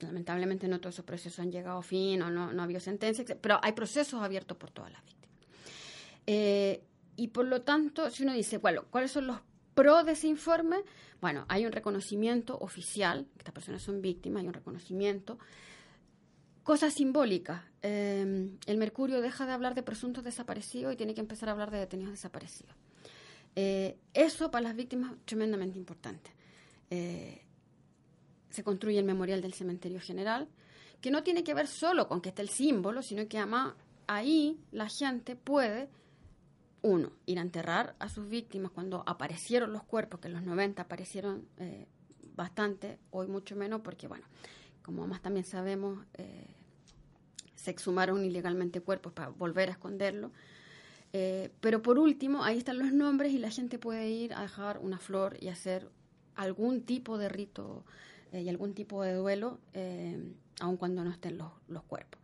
Lamentablemente no todos esos procesos han llegado a fin o no, no ha habido sentencia, pero hay procesos abiertos por todas las víctimas. Eh, y por lo tanto, si uno dice, bueno, ¿cuáles son los pros de ese informe? Bueno, hay un reconocimiento oficial, estas personas son víctimas, hay un reconocimiento. Cosas simbólicas. eh, el Mercurio deja de hablar de presuntos desaparecidos y tiene que empezar a hablar de detenidos desaparecidos. Eh, eso para las víctimas es tremendamente importante. Eh, se construye el memorial del cementerio general, que no tiene que ver solo con que esté el símbolo, sino que además ahí la gente puede, uno, ir a enterrar a sus víctimas cuando aparecieron los cuerpos, que en los 90 aparecieron eh, bastante, hoy mucho menos, porque bueno, como más también sabemos, eh, se exhumaron ilegalmente cuerpos para volver a esconderlo. Eh, pero por último, ahí están los nombres y la gente puede ir a dejar una flor y hacer algún tipo de rito y algún tipo de duelo, aun cuando no estén los, los cuerpos.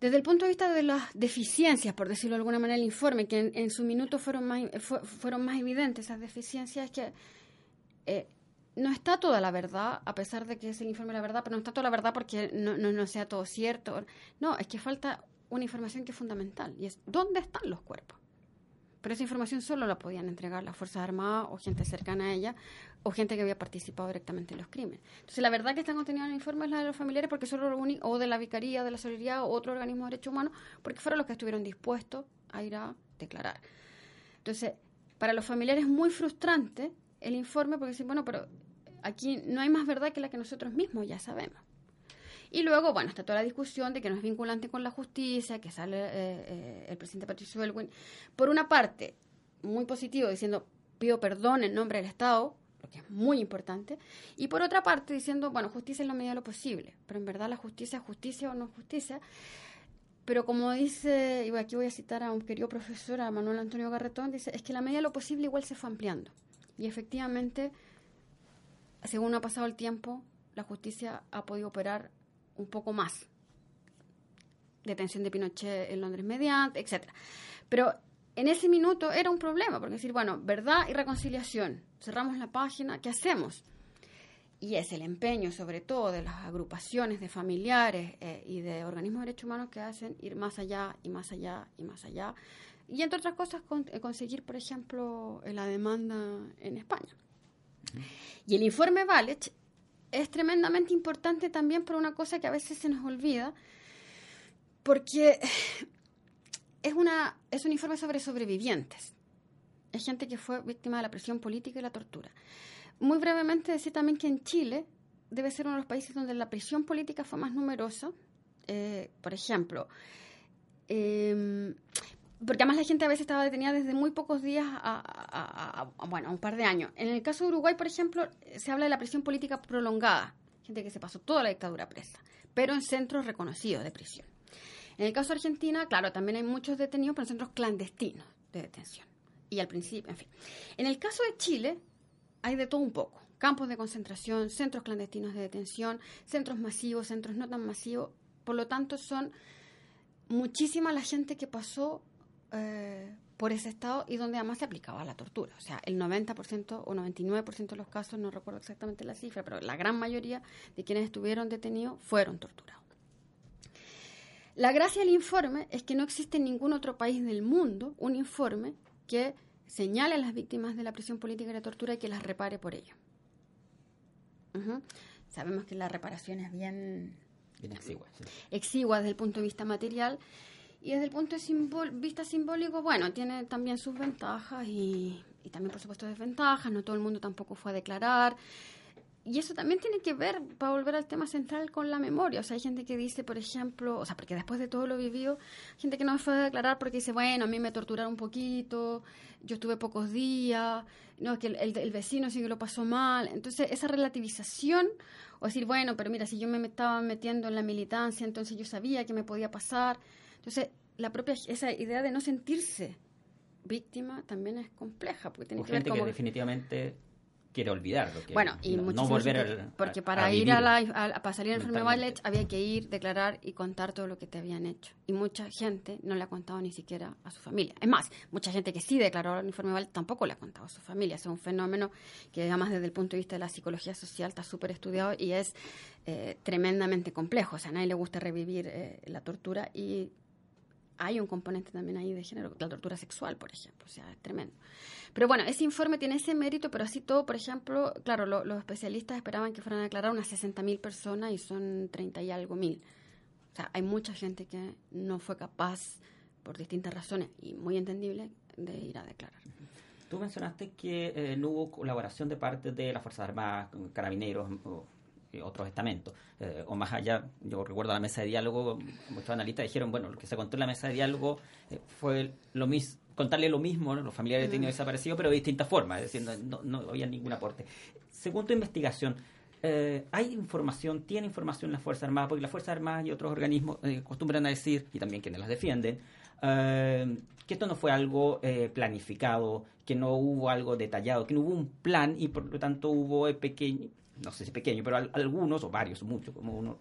Desde el punto de vista de las deficiencias, por decirlo de alguna manera, el informe, que en, su minuto fueron más, fu- fueron más evidentes, esas deficiencias, es que eh, no está toda la verdad, a pesar de que es el informe de la verdad, pero no está toda la verdad porque no, no, no sea todo cierto. No, es que falta una información que es fundamental, y es ¿dónde están los cuerpos? Pero esa información solo la podían entregar las Fuerzas Armadas o gente cercana a ella o gente que había participado directamente en los crímenes. Entonces, la verdad que está contenida en el informe es la de los familiares porque los únicos, o de la Vicaría, de la Solidaridad o otro organismo de derechos humanos, porque fueron los que estuvieron dispuestos a ir a declarar. Entonces, para los familiares es muy frustrante el informe porque dicen, bueno, pero aquí no hay más verdad que la que nosotros mismos ya sabemos. Y luego, bueno, está toda la discusión de que no es vinculante con la justicia, que sale eh, eh, el presidente Patricio Elwin, por una parte, muy positivo, diciendo pido perdón en nombre del Estado, lo que es muy importante, y por otra parte diciendo, bueno, justicia en la medida de lo posible, pero en verdad la justicia es justicia o no justicia. Pero como dice, y aquí voy a citar a un querido profesor, a Manuel Antonio Garretón, dice, es que la medida de lo posible igual se fue ampliando. Y efectivamente, según ha pasado el tiempo, la justicia ha podido operar un poco más. Detención de Pinochet en Londres mediante, etcétera. Pero en ese minuto era un problema, porque decir, bueno, verdad y reconciliación, cerramos la página, ¿qué hacemos? Y es el empeño, sobre todo, de las agrupaciones de familiares eh, y de organismos de derechos humanos que hacen ir más allá y más allá y más allá. Y entre otras cosas, con- eh, conseguir, por ejemplo, la demanda en España. Y el informe Valech es tremendamente importante también por una cosa que a veces se nos olvida, porque es, una, es un informe sobre sobrevivientes. Es gente que fue víctima de la presión política y la tortura. Muy brevemente decir también que en Chile debe ser uno de los países donde la prisión política fue más numerosa. Eh, por ejemplo, eh, porque además la gente a veces estaba detenida desde muy pocos días a, bueno, a un par de años. En el caso de Uruguay, por ejemplo, se habla de la prisión política prolongada, gente que se pasó toda la dictadura presa, pero en centros reconocidos de prisión. En el caso de Argentina, claro, también hay muchos detenidos, pero en centros clandestinos de detención. Y al principio, en fin. En el caso de Chile, hay de todo un poco. Campos de concentración, centros clandestinos de detención, centros masivos, centros no tan masivos. Por lo tanto, son muchísima la gente que pasó eh, por ese estado y donde además se aplicaba la tortura. O sea, el 90% o 99% de los casos, no recuerdo exactamente la cifra, pero la gran mayoría de quienes estuvieron detenidos fueron torturados. La gracia del informe es que no existe en ningún otro país del mundo un informe que señale a las víctimas de la prisión política y la tortura y que las repare por ello. Sabemos que la reparación es bien Bien exigua, sí. exigua desde el punto de vista material y desde el punto de vista simbólico, bueno, tiene también sus ventajas y, y también, por supuesto, desventajas. No todo el mundo tampoco fue a declarar. y eso también tiene que ver, para volver al tema central, con la memoria. O sea, hay gente que dice, por ejemplo, o sea, porque después de todo lo vivido, gente que no fue a declarar porque dice, bueno, a mí me torturaron un poquito, yo estuve pocos días, no, es que el vecino sí que lo pasó mal. Entonces, esa relativización, o decir, bueno, pero mira, si yo me estaba metiendo en la militancia, entonces yo sabía que me podía pasar. Entonces, la propia, esa idea de no sentirse víctima también es compleja, porque tiene O que ver gente como que definitivamente quiere olvidarlo. que bueno, y no, no volver gente- porque para a ir a la a, para salir al informe mentalmente. Bailech había que ir, declarar y contar todo lo que te habían hecho. Y mucha gente no le ha contado ni siquiera a su familia. Es más, mucha gente que sí declaró al informe Bailech tampoco le ha contado a su familia. Es un fenómeno que además desde el punto de vista de la psicología social está súper estudiado y es eh, tremendamente complejo. O sea, a nadie le gusta revivir eh, la tortura y hay un componente también ahí de género, la tortura sexual, por ejemplo, o sea, es tremendo. Pero bueno, ese informe tiene ese mérito, pero así todo, por ejemplo, claro, lo- los especialistas esperaban que fueran a declarar unas 60.000 personas y son 30 y algo mil. O sea, hay mucha gente que no fue capaz, por distintas razones, y muy entendible, de ir a declarar. Tú mencionaste que eh, no hubo colaboración de parte de las Fuerzas Armadas, carabineros otros estamentos. Eh, o más allá, yo recuerdo la mesa de diálogo, muchos analistas dijeron, bueno, lo que se contó en la mesa de diálogo eh, fue lo mismo contarle lo mismo los familiares detenidos desaparecidos, pero de distintas formas, es decir, no, no había ningún aporte. Según tu investigación, eh, ¿hay información, tiene información las Fuerzas Armadas? Porque las Fuerzas Armadas y otros organismos eh, acostumbran a decir, y también quienes las defienden, eh, que esto no fue algo planificado, que no hubo algo detallado, que no hubo un plan y por lo tanto hubo eh, pequeño, no sé si pequeño, pero al- algunos, o varios, muchos, como uno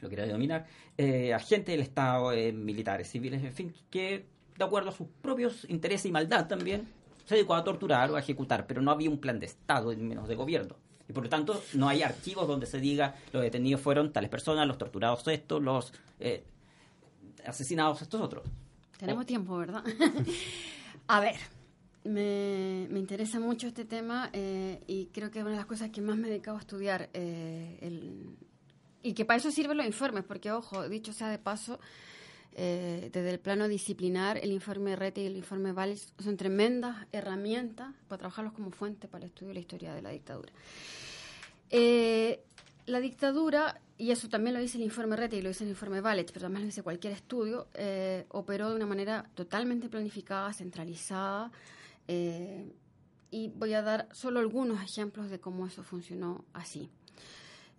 lo quiera denominar, eh, agentes del Estado, eh, militares, civiles, en fin, que de acuerdo a sus propios intereses y maldad también, se dedicó a torturar o a ejecutar, pero no había un plan de Estado, menos de gobierno. Y por lo tanto, no hay archivos donde se diga los detenidos fueron tales personas, los torturados estos, los eh, asesinados estos otros. Tenemos tiempo, ¿verdad? a ver, me, me interesa mucho este tema eh, y creo que es una de las cosas que más me he dedicado a estudiar. eh, el- y que para eso sirven los informes, porque, ojo, dicho sea de paso, eh, desde el plano disciplinar, el informe RETE y el informe VALIS son tremendas herramientas para trabajarlos como fuente para el estudio de la historia de la dictadura. Eh, la dictadura, y eso también lo dice el informe RETE y lo dice el informe Valech, pero también lo dice cualquier estudio, eh, operó de una manera totalmente planificada, centralizada, eh, y voy a dar solo algunos ejemplos de cómo eso funcionó así.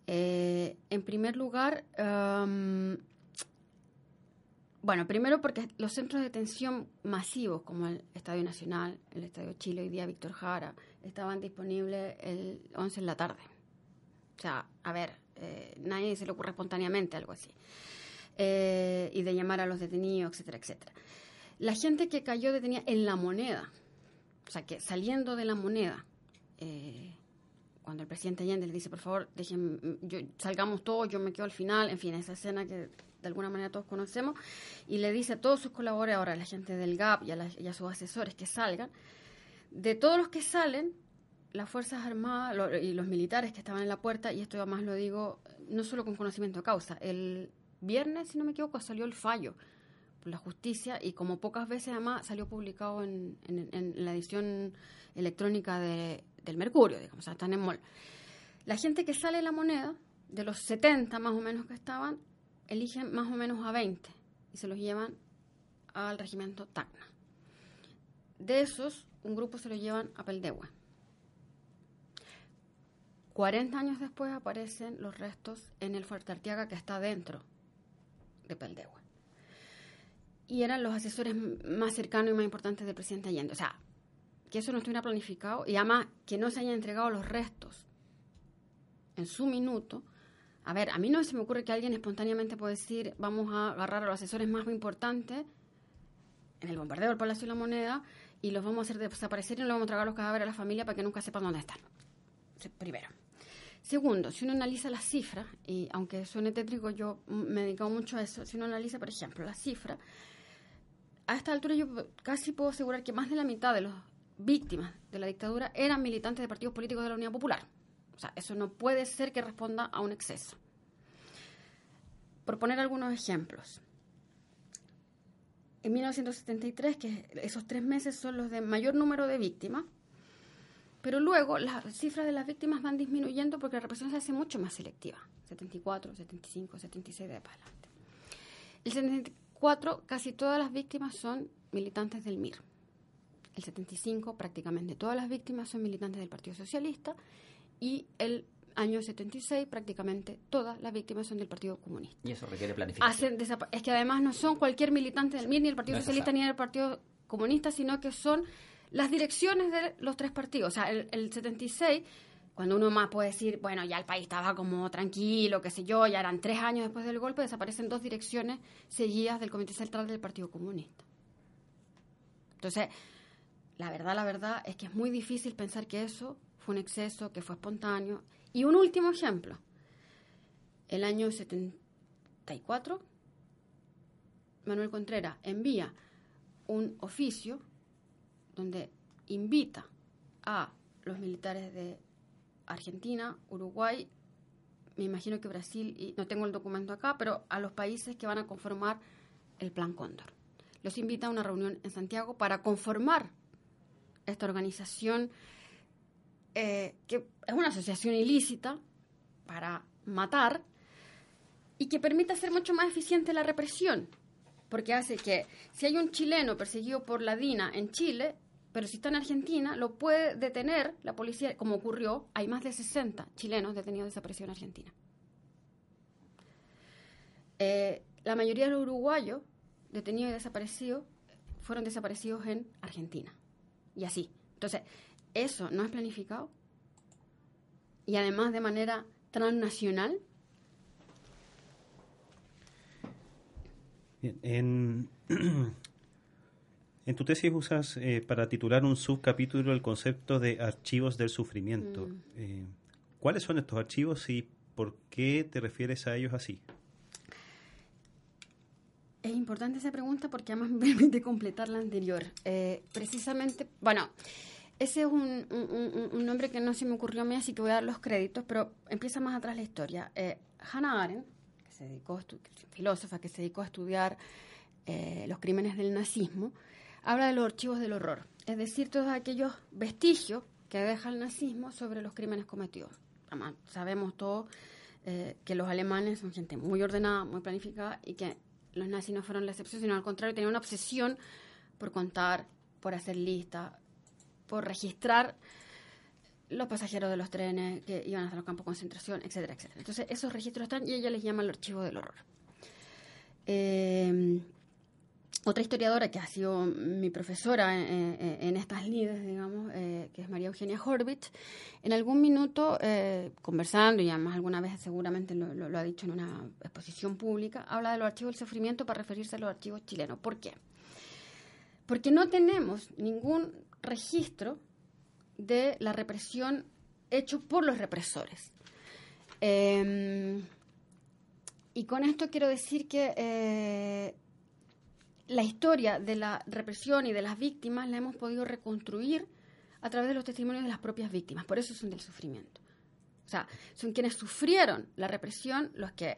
Eh, en primer lugar, am, bueno, primero porque los centros de detención masivos, como el Estadio Nacional, el Estadio Chile, hoy día Víctor Jara, estaban disponibles el 11 en la tarde. O sea, a ver, eh, nadie se le ocurre espontáneamente algo así. Eh, y de llamar a los detenidos, etcétera, etcétera. La gente que cayó detenida en la moneda, o sea, que saliendo de la moneda, eh, cuando el presidente Allende le dice, por favor, dejen, yo, salgamos todos, yo me quedo al final, en fin, esa escena que de alguna manera todos conocemos, y le dice a todos sus colaboradores, a la gente del GAP y a, sus asesores que salgan, de todos los que salen, las Fuerzas Armadas y los militares que estaban en la puerta, y esto además lo digo no solo con conocimiento de causa, el viernes, si no me equivoco, salió el fallo la justicia y como pocas veces además salió publicado en, la edición electrónica de- del Mercurio, digamos, o sea, están en mol. La gente que sale la moneda, de los 70 más o menos que estaban, eligen más o menos a 20 y se los llevan al regimiento Tacna. De esos, un grupo se lo llevan a Peldehue. 40 años después aparecen los restos en el Fuerte Artiaga que está dentro de Peldehue. Y eran los asesores más cercanos y más importantes del presidente Allende. O sea, que eso no estuviera planificado y además que no se hayan entregado los restos en su minuto. A ver, a mí no se me ocurre que alguien espontáneamente pueda decir vamos a agarrar a los asesores más importantes en el bombardeo del Palacio de la Moneda y los vamos a hacer desaparecer y no le vamos a entregar los cadáveres a la familia para que nunca sepan dónde están. Primero. Segundo, si uno analiza las cifras, y aunque suene tétrico, yo me he dedicado mucho a eso, si uno analiza, por ejemplo, las cifras, a esta altura yo casi puedo asegurar que más de la mitad de las víctimas de la dictadura eran militantes de partidos políticos de la Unidad Popular. O sea, eso no puede ser que responda a un exceso. Por poner algunos ejemplos. En 1973, que esos tres meses son los de mayor número de víctimas, Pero luego las cifras de las víctimas van disminuyendo porque la represión se hace mucho más selectiva. 74, 75, 76 de para adelante. El 74, casi todas las víctimas son militantes del MIR. El 75, prácticamente todas las víctimas son militantes del Partido Socialista. Y el año 76, prácticamente todas las víctimas son del Partido Comunista. Y eso requiere planificación. es que además no son cualquier militante del MIR, ni del Partido No Socialista, ni del Partido Comunista, sino que son las direcciones de los tres partidos. O sea, el, el 76, cuando uno más puede decir, bueno, ya el país estaba como tranquilo, qué sé yo, ya eran tres años después del golpe, desaparecen dos direcciones seguidas del Comité Central del Partido Comunista. Entonces, la verdad, la verdad es que es muy difícil pensar que eso fue un exceso, que fue espontáneo. Y un último ejemplo. El año 74, Manuel Contreras envía un oficio donde invita a los militares de Argentina, Uruguay, me imagino que Brasil, y no tengo el documento acá, pero a los países que van a conformar el Plan Cóndor. Los invita a una reunión en Santiago para conformar esta organización eh, que es una asociación ilícita para matar y que permite hacer mucho más eficiente la represión, porque hace que si hay un chileno perseguido por la DINA en Chile, pero si está en Argentina, lo puede detener la policía, como ocurrió, hay más de 60 chilenos detenidos desaparecidos en Argentina. Eh, la mayoría de los uruguayos detenidos y desaparecidos fueron desaparecidos en Argentina. Y así. Entonces, eso no es planificado. Y además de manera transnacional. Bien, En, en tu tesis usas eh, para titular un subcapítulo el concepto de archivos del sufrimiento. Mm. Eh, ¿Cuáles son estos archivos y por qué te refieres a ellos así? Es importante esa pregunta porque además me permite completar la anterior. Eh, precisamente, bueno, ese es un, un- un- un nombre que no se me ocurrió a mí, así que voy a dar los créditos, pero empieza más atrás la historia. Eh, Hannah Arendt, que se dedicó a filósofa que se dedicó a estudiar eh, los crímenes del nazismo, habla de los archivos del horror, es decir, todos aquellos vestigios que deja el nazismo sobre los crímenes cometidos. Además, sabemos todos eh, que los alemanes son gente muy ordenada, muy planificada y que los nazis no fueron la excepción, sino al contrario, tenían una obsesión por contar, por hacer listas, por registrar los pasajeros de los trenes que iban hasta los campos de concentración, etcétera, etcétera. Entonces, esos registros están y ella les llama el archivo del horror. Eh, otra historiadora que ha sido mi profesora en, en- en estas lides, digamos, eh, que es María Eugenia Horvitz, en algún minuto, eh, conversando, y además alguna vez seguramente lo, ha dicho en una exposición pública, habla de los archivos del sufrimiento para referirse a los archivos chilenos. ¿Por qué? Porque no tenemos ningún registro de la represión hecho por los represores. Eh, y con esto quiero decir que eh, la historia de la represión y de las víctimas la hemos podido reconstruir a través de los testimonios de las propias víctimas. Por eso son del sufrimiento. O sea, son quienes sufrieron la represión los que...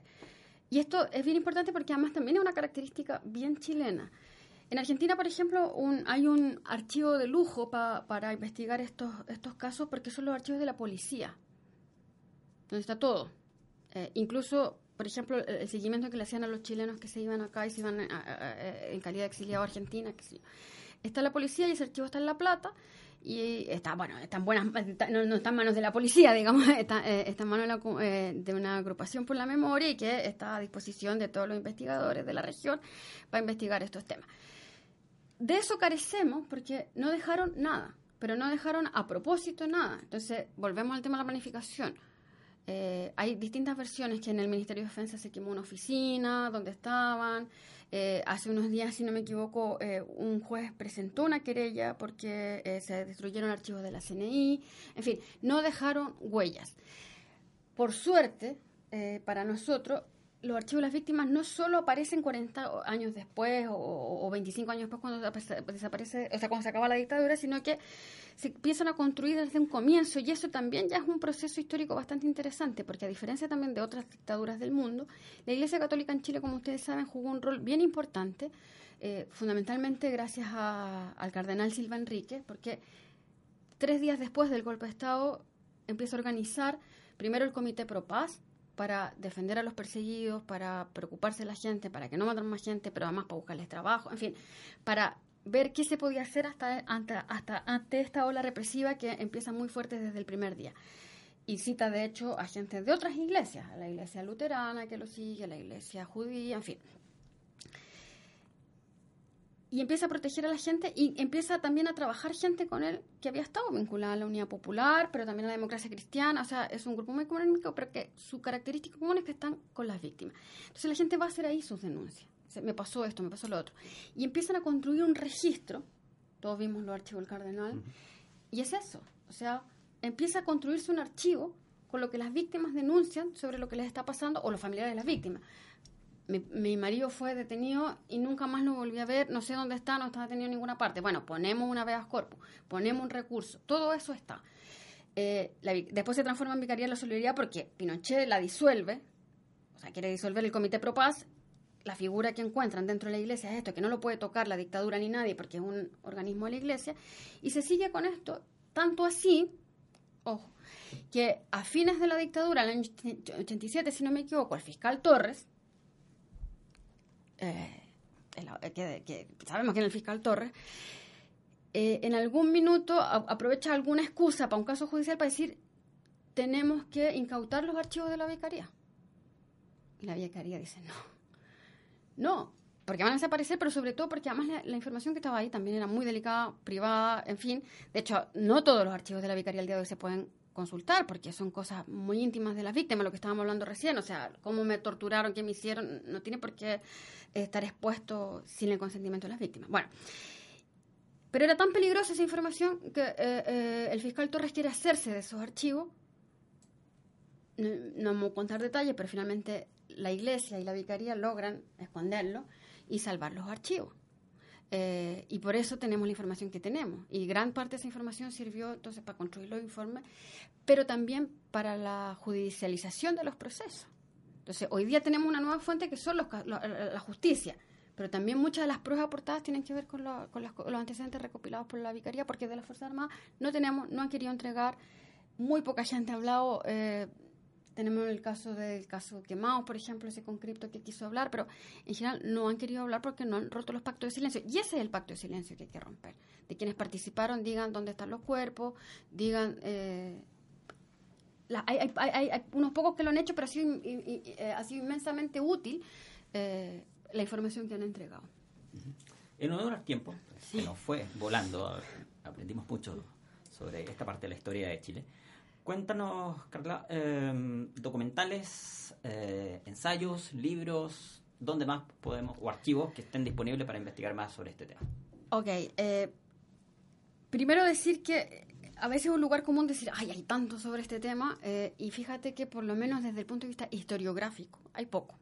Y esto es bien importante porque además también es una característica bien chilena. En Argentina, por ejemplo, un- hay un archivo de lujo pa- para investigar estos, estos casos porque son los archivos de la policía, donde está todo. Eh, incluso, por ejemplo, el, seguimiento que le hacían a los chilenos que se iban acá y se iban a- a- a- en calidad de exiliado a Argentina. Que. Está la policía y ese archivo está en La Plata y está, bueno, está en buenas, no, no está en manos de la policía, digamos, está, eh, está en manos eh, de una agrupación por la memoria y que está a disposición de todos los investigadores de la región para investigar estos temas. De eso carecemos porque no dejaron nada, pero no dejaron a propósito nada. Entonces, volvemos al tema de la planificación. Eh, hay distintas versiones que en el Ministerio de Defensa se quemó una oficina donde estaban. Eh, hace unos días, si no me equivoco, eh, un juez presentó una querella porque eh, se destruyeron archivos de la CNI. En fin, no dejaron huellas. Por suerte, para nosotros, los archivos de las víctimas no solo aparecen 40 años después o, o 25 años después cuando desaparece, o sea, cuando se acaba la dictadura, sino que se empiezan a construir desde un comienzo. Y eso también ya es un proceso histórico bastante interesante porque a diferencia también de otras dictaduras del mundo, la Iglesia Católica en Chile, como ustedes saben, jugó un rol bien importante, eh, fundamentalmente gracias a- al cardenal Silva Enrique, porque tres días después del golpe de Estado, empieza a organizar primero el Comité Pro Paz para defender a los perseguidos, para preocuparse de la gente, para que no maten más gente, pero además para buscarles trabajo, en fin, para ver qué se podía hacer hasta, ante, hasta ante esta ola represiva que empieza muy fuerte desde el primer día. Y cita, de hecho, a gente de otras iglesias, a la iglesia luterana que lo sigue, a la iglesia judía, en fin. Y empieza a proteger a la gente y empieza también a trabajar gente con él que había estado vinculada a la Unidad Popular, pero también a la democracia cristiana. O sea, es un grupo muy económico, pero que su característica común es que están con las víctimas. Entonces la gente va a hacer ahí sus denuncias. Me pasó esto, me pasó lo otro. Y empiezan a construir un registro. Todos vimos los archivos del Cardenal. Y es eso. O sea, empieza a construirse un archivo con lo que las víctimas denuncian sobre lo que les está pasando o los familiares de las víctimas. Mi, marido fue detenido y nunca más lo volví a ver, no sé dónde está, no está detenido en ninguna parte. Bueno, ponemos una vez corpus, ponemos un recurso, todo eso está. Eh, después se transforma en Vicaría de la Solidaridad porque Pinochet la disuelve, o sea, quiere disolver el Comité Pro Paz. La figura que encuentran dentro de la iglesia es esto, que no lo puede tocar la dictadura ni nadie porque es un organismo de la iglesia. Y se sigue con esto, tanto así ojo, que a fines de la dictadura, el año 87, si no me equivoco, el fiscal Torres, eh, que, sabemos quién es el fiscal Torres, eh, en algún minuto aprovecha alguna excusa para un caso judicial para decir tenemos que incautar los archivos de la vicaría. Y la vicaría dice no, no, porque van a desaparecer, pero sobre todo porque además la, información que estaba ahí también era muy delicada, privada, en fin. De hecho, no todos los archivos de la Vicaría al día de hoy se pueden consultar porque son cosas muy íntimas de las víctimas, lo que estábamos hablando recién, o sea, cómo me torturaron, qué me hicieron, no tiene por qué estar expuesto sin el consentimiento de las víctimas. Bueno, pero era tan peligrosa esa información que eh, eh, el fiscal Torres quiere hacerse de esos archivos. No, no vamos a contar detalles, pero finalmente la iglesia y la vicaría logran esconderlo y salvar los archivos. Eh, y por eso tenemos la información que tenemos. Y gran parte de esa información sirvió entonces para construir los informes, pero también para la judicialización de los procesos. Entonces, hoy día tenemos una nueva fuente que son los, la justicia, pero también muchas de las pruebas aportadas tienen que ver con, con, los antecedentes recopilados por la Vicaría, porque de la Fuerza Armada no tenemos, no han querido entregar, muy poca gente ha hablado eh, tenemos el caso del caso quemado, por ejemplo, ese concripto que quiso hablar, pero en general no han querido hablar porque no han roto los pactos de silencio. Y ese es el pacto de silencio que hay que romper. De quienes participaron, digan dónde están los cuerpos, digan... Eh, hay, unos pocos que lo han hecho, pero ha sido, eh, ha sido inmensamente útil eh, la información que han entregado. En uno de los tiempos, sí. que nos fue volando, aprendimos mucho sobre esta parte de la historia de Chile. Cuéntanos, Carla, em, documentales, eh, ensayos, libros, ¿dónde más podemos, o archivos que estén disponibles para investigar más sobre este tema? Ok, eh, primero decir que a veces es un lugar común decir, ay, hay tanto sobre este tema, eh, y fíjate que por lo menos desde el punto de vista historiográfico, hay poco.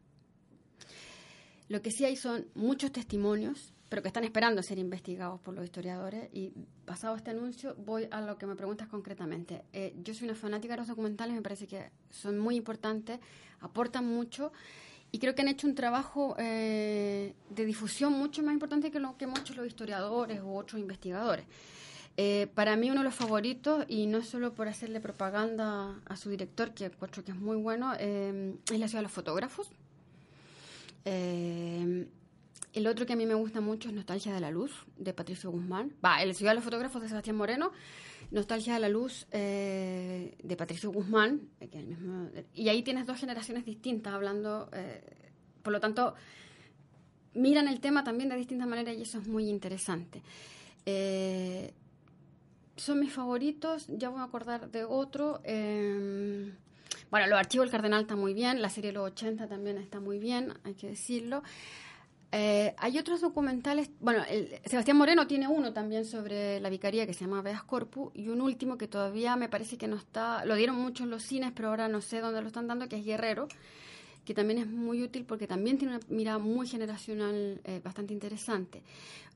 Lo que sí hay son muchos testimonios pero que están esperando ser investigados por los historiadores. Y pasado este anuncio, voy a lo que me preguntas concretamente. Eh, yo soy una fanática de los documentales, me parece que son muy importantes, aportan mucho y creo que han hecho un trabajo eh, de difusión mucho más importante que lo que hecho los historiadores u otros investigadores. Eh, para mí uno de los favoritos, y no solo por hacerle propaganda a su director, que encuentro que es muy bueno, es La ciudad de los fotógrafos. El otro que a mí me gusta mucho es Nostalgia de la Luz, de Patricio Guzmán. Va, El Ciudad de los Fotógrafos de Sebastián Moreno. Nostalgia de la Luz, eh, de Patricio Guzmán. Eh, y ahí tienes dos generaciones distintas hablando. Eh, por lo tanto, miran el tema también de distintas maneras y eso es muy interesante. son mis favoritos. Ya voy a acordar de otro. bueno, los archivos del Cardenal está muy bien. La serie de los 80 también está muy bien, hay que decirlo. Eh, hay otros documentales, bueno, Sebastián Moreno tiene uno también sobre la vicaría que se llama Veas Corpus y un último que todavía me parece que no está, lo dieron mucho en los cines, pero ahora no sé dónde lo están dando, que es Guerrero, que también es muy útil porque también tiene una mirada muy generacional eh, bastante interesante.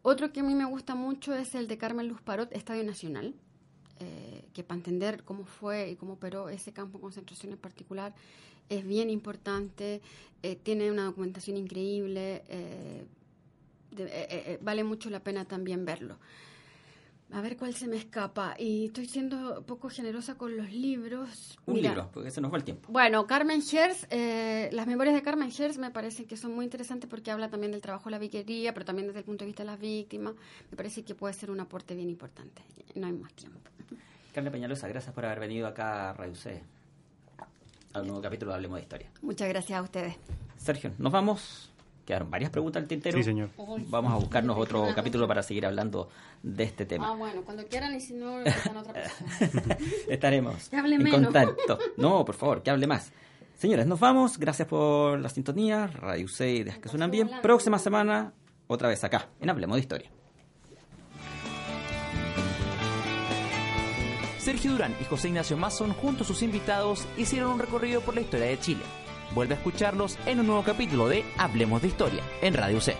Otro que a mí me gusta mucho es el de Carmen Luz Parot, Estadio Nacional, eh, que para entender cómo fue y cómo operó ese campo de concentración en particular, es bien importante, eh, tiene una documentación increíble, eh, eh, vale mucho la pena también verlo. A ver cuál se me escapa. Y estoy siendo poco generosa con los libros. Un Mira, libro, porque se nos va el tiempo. Bueno, Carmen Herz, eh, las memorias de Carmen Herz me parecen que son muy interesantes porque habla también del trabajo de la viquería, pero también desde el punto de vista de las víctimas. Me parece que puede ser un aporte bien importante. No hay más tiempo. Carla Peñalosa, gracias por haber venido acá a Radio C, al nuevo capítulo de Hablemos de Historia. Muchas gracias a ustedes. Sergio, nos vamos. Quedaron varias preguntas al tintero. Sí, señor. Vamos a buscarnos otro capítulo para seguir hablando de este tema. Ah, bueno, cuando quieran y si no, están otra persona. Estaremos Que hable en menos. contacto. No, por favor, que hable más. Señores, nos vamos. Gracias por la sintonía. Radio C y Dejas que suenan bien. Próxima semana, otra vez acá, en Hablemos de Historia. Sergio Durán y José Ignacio Mason, junto a sus invitados, hicieron un recorrido por la historia de Chile. Vuelve a escucharlos en un nuevo capítulo de Hablemos de Historia en Radio C.